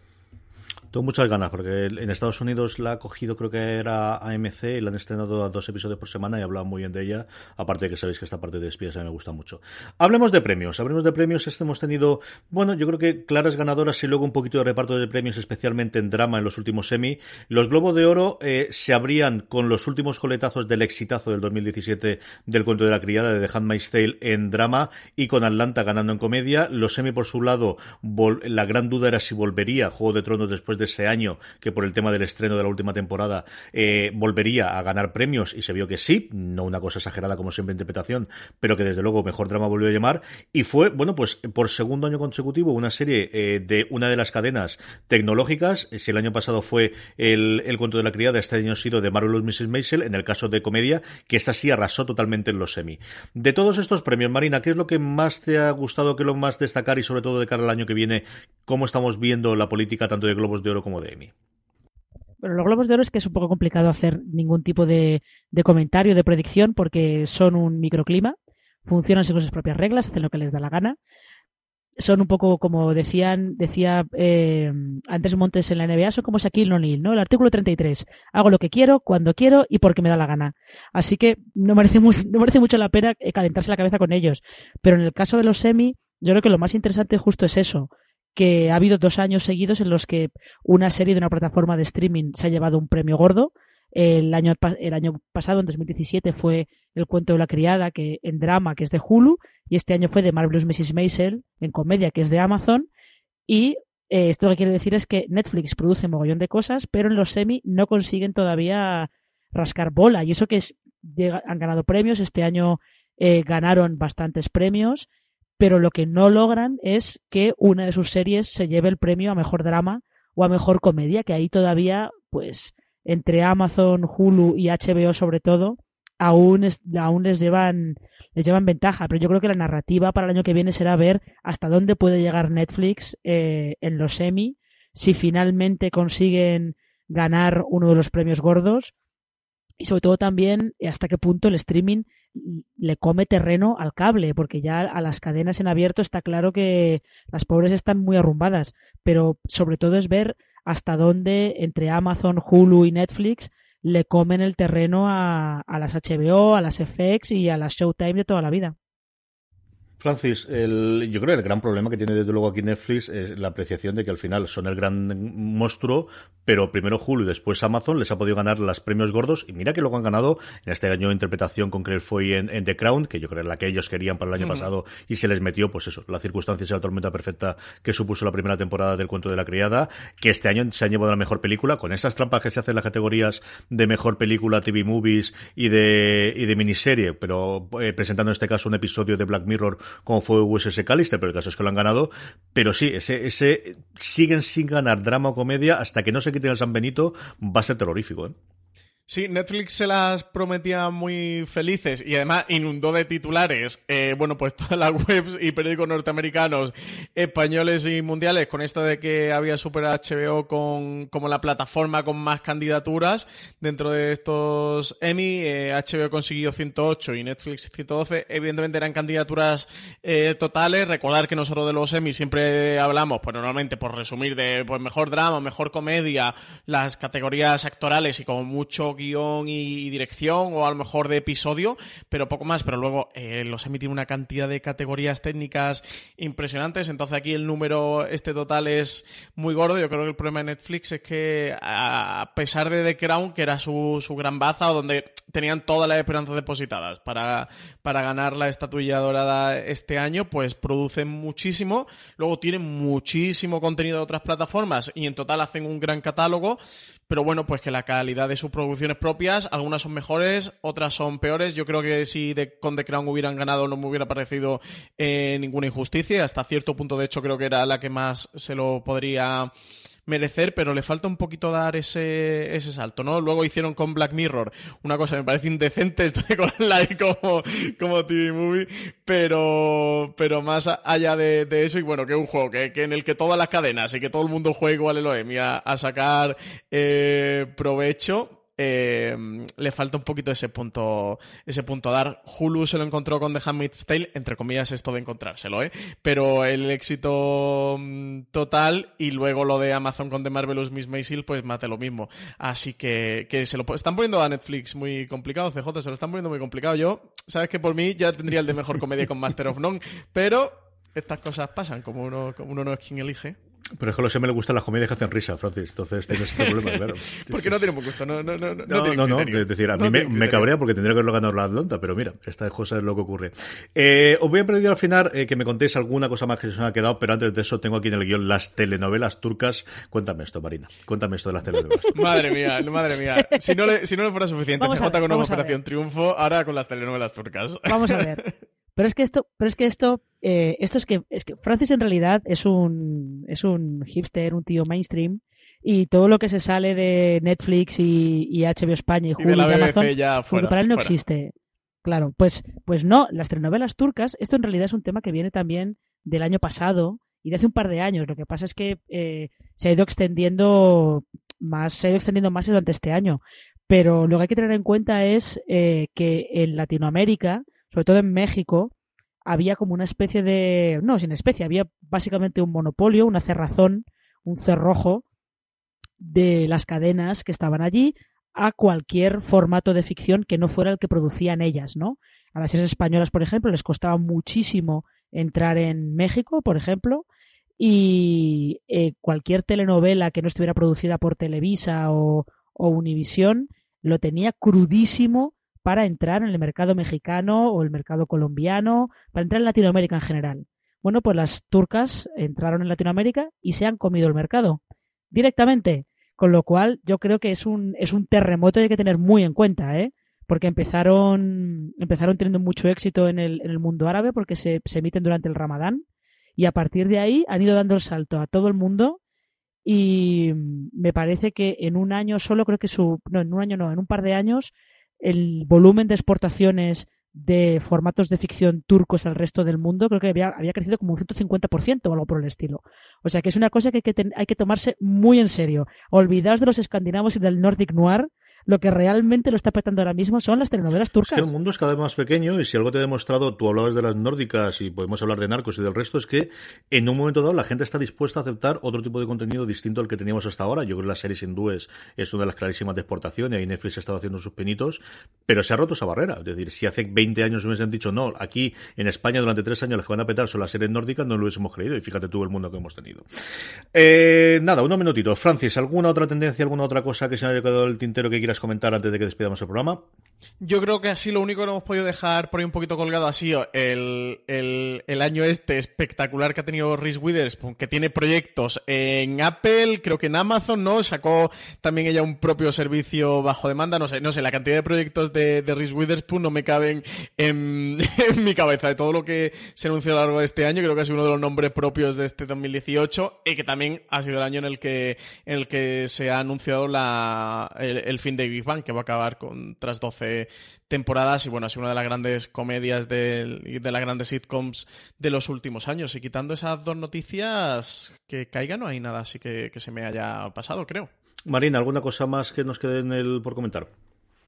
Tengo muchas ganas porque en Estados Unidos la ha cogido, creo que era AMC, y la han estrenado a dos episodios por semana y hablado muy bien de ella. Aparte de que sabéis que esta parte de espías a mí me gusta mucho. Hablemos de premios. Hablemos de premios. Este hemos tenido, bueno, yo creo que claras ganadoras y luego un poquito de reparto de premios, especialmente en drama en los últimos semi. Los Globos de Oro eh, se abrían con los últimos coletazos del exitazo del 2017 del cuento de la criada de The Handmaid's Tale en drama y con Atlanta ganando en comedia. Los semi por su lado, la gran duda era si volvería Juego de Tronos después de ese año, que por el tema del estreno de la última temporada eh, volvería a ganar premios y se vio que sí, no una cosa exagerada como siempre interpretación, pero que desde luego mejor drama volvió a llamar y fue, bueno, pues por segundo año consecutivo una serie eh, de una de las cadenas tecnológicas, si el año pasado fue el, el cuento de la criada, este año ha sido de Marvelous Mrs. Maisel, en el caso de comedia, que esta sí arrasó totalmente en los semi. De todos estos premios, Marina, ¿qué es lo que más te ha gustado, qué es lo más destacar y sobre todo de cara al año que viene, cómo estamos viendo la política tanto de Globos de Oro como de Emmy. Bueno, los globos de oro es que es un poco complicado hacer ningún tipo de, comentario, de predicción, porque son un microclima, funcionan según sus propias reglas, hacen lo que les da la gana. Son un poco como decían, decía eh, Andrés Montes en la NBA, son como Shaquille O'Neal, ¿no? El artículo 33. Hago lo que quiero, cuando quiero y porque me da la gana. Así que no merece, no merece mucho la pena eh, calentarse la cabeza con ellos. Pero en el caso de los semi, yo creo que lo más interesante justo es eso que ha habido dos años seguidos en los que una serie de una plataforma de streaming se ha llevado un premio gordo. El año, el año pasado, en 2017, fue El cuento de la criada, que en drama, que es de Hulu, y este año fue de Marvelous Mrs. Maisel, en comedia, que es de Amazon. Y eh, esto lo que quiere decir es que Netflix produce mogollón de cosas, pero en los semi no consiguen todavía rascar bola. Y eso que es, han ganado premios, este año eh, ganaron bastantes premios pero lo que no logran es que una de sus series se lleve el premio a mejor drama o a mejor comedia, que ahí todavía, pues, entre Amazon, Hulu y HBO sobre todo, aún, aún les llevan les llevan ventaja, pero yo creo que la narrativa para el año que viene será ver hasta dónde puede llegar Netflix eh, en los semi, si finalmente consiguen ganar uno de los premios gordos y sobre todo también hasta qué punto el streaming le come terreno al cable, porque ya a las cadenas en abierto está claro que las pobres están muy arrumbadas, pero sobre todo es ver hasta dónde entre Amazon, Hulu y Netflix le comen el terreno a, las HBO, a las FX y a las Showtime de toda la vida. Francis, el, yo creo que el gran problema que tiene desde luego aquí Netflix es la apreciación de que al final son el gran monstruo, pero primero Hulu y después Amazon les ha podido ganar los premios gordos. Y mira que luego han ganado en este año interpretación con Claire Foy en, en, The Crown, que yo creo que la que ellos querían para el año pasado y se les metió, pues eso, la circunstancia y la tormenta perfecta que supuso la primera temporada del cuento de la criada, que este año se han llevado la mejor película con esas trampas que se hacen en las categorías de mejor película, TV movies y de, y de miniserie, pero eh, presentando en este caso un episodio de Black Mirror como fue USS Callister, pero el caso es que lo han ganado. Pero sí, ese, ese siguen sin ganar drama o comedia hasta que no se quiten el San Benito, va a ser terrorífico, ¿eh? Sí, Netflix se las prometía muy felices y además inundó de titulares, eh, bueno, pues todas las webs y periódicos norteamericanos, españoles y mundiales con esto de que había superado HBO con, como la plataforma con más candidaturas dentro de estos Emmy. HBO eh, consiguió 108 y Netflix 112. Evidentemente eran candidaturas eh, totales. Recordar que nosotros de los Emmy siempre hablamos, pues normalmente por resumir, de pues mejor drama, mejor comedia, las categorías actorales y como mucho guion y dirección o a lo mejor de episodio, pero poco más. Pero luego eh, los emitido una cantidad de categorías técnicas impresionantes. Entonces aquí el número este total es muy gordo. Yo creo que el problema de Netflix es que a pesar de The Crown, que era su, su gran baza, donde tenían todas las esperanzas depositadas para, para ganar la estatuilla dorada este año, pues producen muchísimo. Luego tienen muchísimo contenido de otras plataformas y en total hacen un gran catálogo. Pero bueno, pues que la calidad de sus propias, algunas son mejores, otras son peores. Yo creo que si de, con The Crown hubieran ganado no me hubiera parecido eh, ninguna injusticia. Hasta cierto punto, de hecho, creo que era la que más se lo podría merecer, pero le falta un poquito dar ese, ese salto, ¿no? Luego hicieron con Black Mirror una cosa que me parece indecente, esto de con like como, como TV Movie, pero, pero más allá de, eso, y bueno, que un juego que, en el que todas las cadenas y que todo el mundo juegue igual el OEM a, a sacar eh, provecho, eh, le falta un poquito ese punto, ese punto a dar. Hulu se lo encontró con The Handmaid's Tale, entre comillas, esto de encontrárselo, ¿eh? Pero el éxito mm, total y luego lo de Amazon con The Marvelous Miss Maisel pues mate lo mismo. Así que, que se lo están poniendo a Netflix muy complicado, CJ, se lo están poniendo muy complicado. Yo, sabes que por mí ya tendría el de mejor comedia con Master of None, pero estas cosas pasan, como uno, como uno no es quien elige. Pero es que a los M le gustan las comedias que hacen risa, Francis. Entonces tienes este problema, claro. porque no tiene un gusto, no, no, no. No, no, no, Es decir, a mí me, cabrea porque tendría que haberlo ganado la Atlanta, pero mira, esta cosa es lo que ocurre. Eh, os voy a pedir al final eh, que me contéis alguna cosa más que se os ha quedado, pero antes de eso tengo aquí en el guion las telenovelas turcas. Cuéntame esto, Marina. Cuéntame esto de las telenovelas. madre mía, madre mía. Si no le, si no le fuera suficiente, CJ con una Operación Triunfo, ahora con las telenovelas turcas. Vamos a ver. Pero es que esto, pero es que esto, eh, esto es que, es que Francis en realidad es un, es un hipster, un tío mainstream. Y todo lo que se sale de Netflix y, HBO España y Hulu y, Amazon, para él no existe. Claro, pues, pues no, las telenovelas turcas, esto en realidad es un tema que viene también del año pasado y de hace un par de años. Lo que pasa es que eh, se ha ido extendiendo más, se ha ido extendiendo más durante este año. Pero lo que hay que tener en cuenta es eh, que en Latinoamérica sobre todo en México, había como una especie de. No, sin especie, había básicamente un monopolio, una cerrazón, un cerrojo de las cadenas que estaban allí a cualquier formato de ficción que no fuera el que producían ellas, ¿no? A las series españolas, por ejemplo, les costaba muchísimo entrar en México, por ejemplo, y eh, cualquier telenovela que no estuviera producida por Televisa o, o Univisión lo tenía crudísimo para entrar en el mercado mexicano o el mercado colombiano, para entrar en Latinoamérica en general. Bueno, pues las turcas entraron en Latinoamérica y se han comido el mercado directamente, con lo cual yo creo que es un, es un terremoto que hay que tener muy en cuenta, ¿eh? porque empezaron, empezaron teniendo mucho éxito en el, en el mundo árabe porque se, emiten durante el ramadán y a partir de ahí han ido dando el salto a todo el mundo y me parece que en un año solo creo que su no en un año no en un par de años el volumen de exportaciones de formatos de ficción turcos al resto del mundo, creo que había, había crecido como un 150% o algo por el estilo. O sea que es una cosa que hay que, hay que tomarse muy en serio. Olvidaos de los escandinavos y del Nordic Noir, lo que realmente lo está petando ahora mismo son las telenovelas turcas. El mundo es cada vez más pequeño y si algo te he demostrado, tú hablabas de las nórdicas y podemos hablar de narcos y del resto, es que en un momento dado la gente está dispuesta a aceptar otro tipo de contenido distinto al que teníamos hasta ahora. Yo creo que las series hindúes es una de las clarísimas de exportación y ahí Netflix ha estado haciendo sus pinitos, pero se ha roto esa barrera. Es decir, si hace 20 años me hubiesen dicho, no, aquí en España durante tres años las que van a petar son las series nórdicas, no lo hubiésemos creído y fíjate tú el mundo que hemos tenido. Eh, nada, unos minutitos. Francis, ¿alguna otra tendencia, alguna otra cosa que se haya quedado el tintero que quieras comentar antes de que despidamos el programa? Yo creo que así lo único que hemos podido dejar por ahí un poquito colgado ha sido el, el, año este espectacular que ha tenido Reese Witherspoon, que tiene proyectos en Apple, creo que en Amazon, ¿no? Sacó también ella un propio servicio bajo demanda, no sé, no sé, la cantidad de proyectos de, de Reese Witherspoon no me caben en, mi cabeza. De todo lo que se anunció a lo largo de este año, creo que ha sido uno de los nombres propios de este 2018 y que también ha sido el año en el que, el que se ha anunciado la, el, el fin de Big Bang, que va a acabar con tras 12 temporadas y bueno, ha sido una de las grandes comedias de, de las grandes sitcoms de los últimos años. Y quitando esas dos noticias que caiga, no hay nada así que, se me haya pasado, creo. Marina, ¿alguna cosa más que nos quede en el por comentar?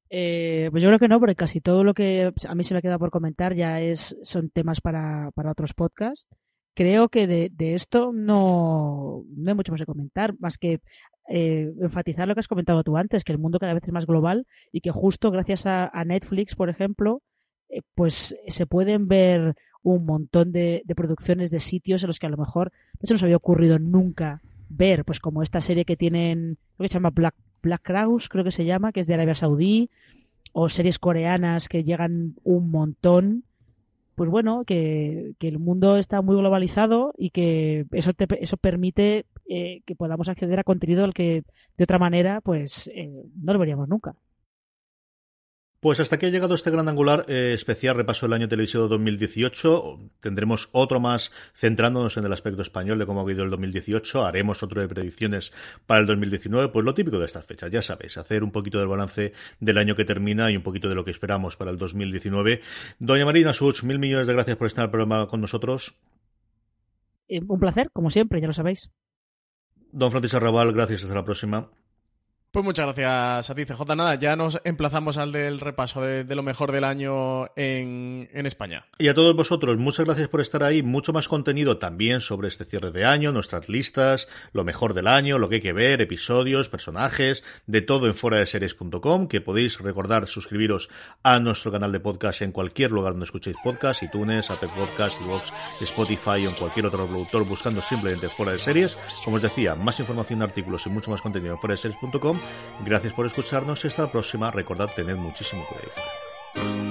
Eh, pues yo creo que no, porque casi todo lo que a mí se me queda por comentar ya es son temas para, para otros podcasts. Creo que de, de, esto no, no hay mucho más que comentar, más que eh, enfatizar lo que has comentado tú antes, que el mundo cada vez es más global y que justo gracias a, Netflix, por ejemplo, eh, pues se pueden ver un montón de, producciones de sitios en los que a lo mejor no se nos había ocurrido nunca ver, pues como esta serie que tienen, lo que se llama Black, Black Crowes, creo que se llama, que es de Arabia Saudí, o series coreanas que llegan un montón pues bueno, que, el mundo está muy globalizado y que eso, eso permite eh, que podamos acceder a contenido al que de otra manera pues eh, no lo veríamos nunca. Pues hasta aquí ha llegado este gran angular eh, especial repaso del año televisivo 2018. Tendremos otro más centrándonos en el aspecto español de cómo ha ido el 2018. Haremos otro de predicciones para el 2019. Pues lo típico de estas fechas, ya sabéis, hacer un poquito del balance del año que termina y un poquito de lo que esperamos para el 2019. Doña Marina Such, mil millones de gracias por estar en el programa con nosotros. Eh, un placer, como siempre, ya lo sabéis. Don Francisco Arrabal, gracias. Hasta la próxima. Pues muchas gracias a ti, CJ. Nada, ya nos emplazamos al del repaso de, lo mejor del año en, España. Y a todos vosotros, muchas gracias por estar ahí. Mucho más contenido también sobre este cierre de año, nuestras listas, lo mejor del año, lo que hay que ver, episodios, personajes, de todo en fuera de series.com, que podéis recordar suscribiros a nuestro canal de podcast en cualquier lugar donde escuchéis podcast, iTunes, Apple Podcast, Vox, Spotify o en cualquier otro productor buscando simplemente fuera de series. Como os decía, más información, artículos y mucho más contenido en fuera de series.com Gracias por escucharnos y hasta la próxima. Recordad tener muchísimo cuidado.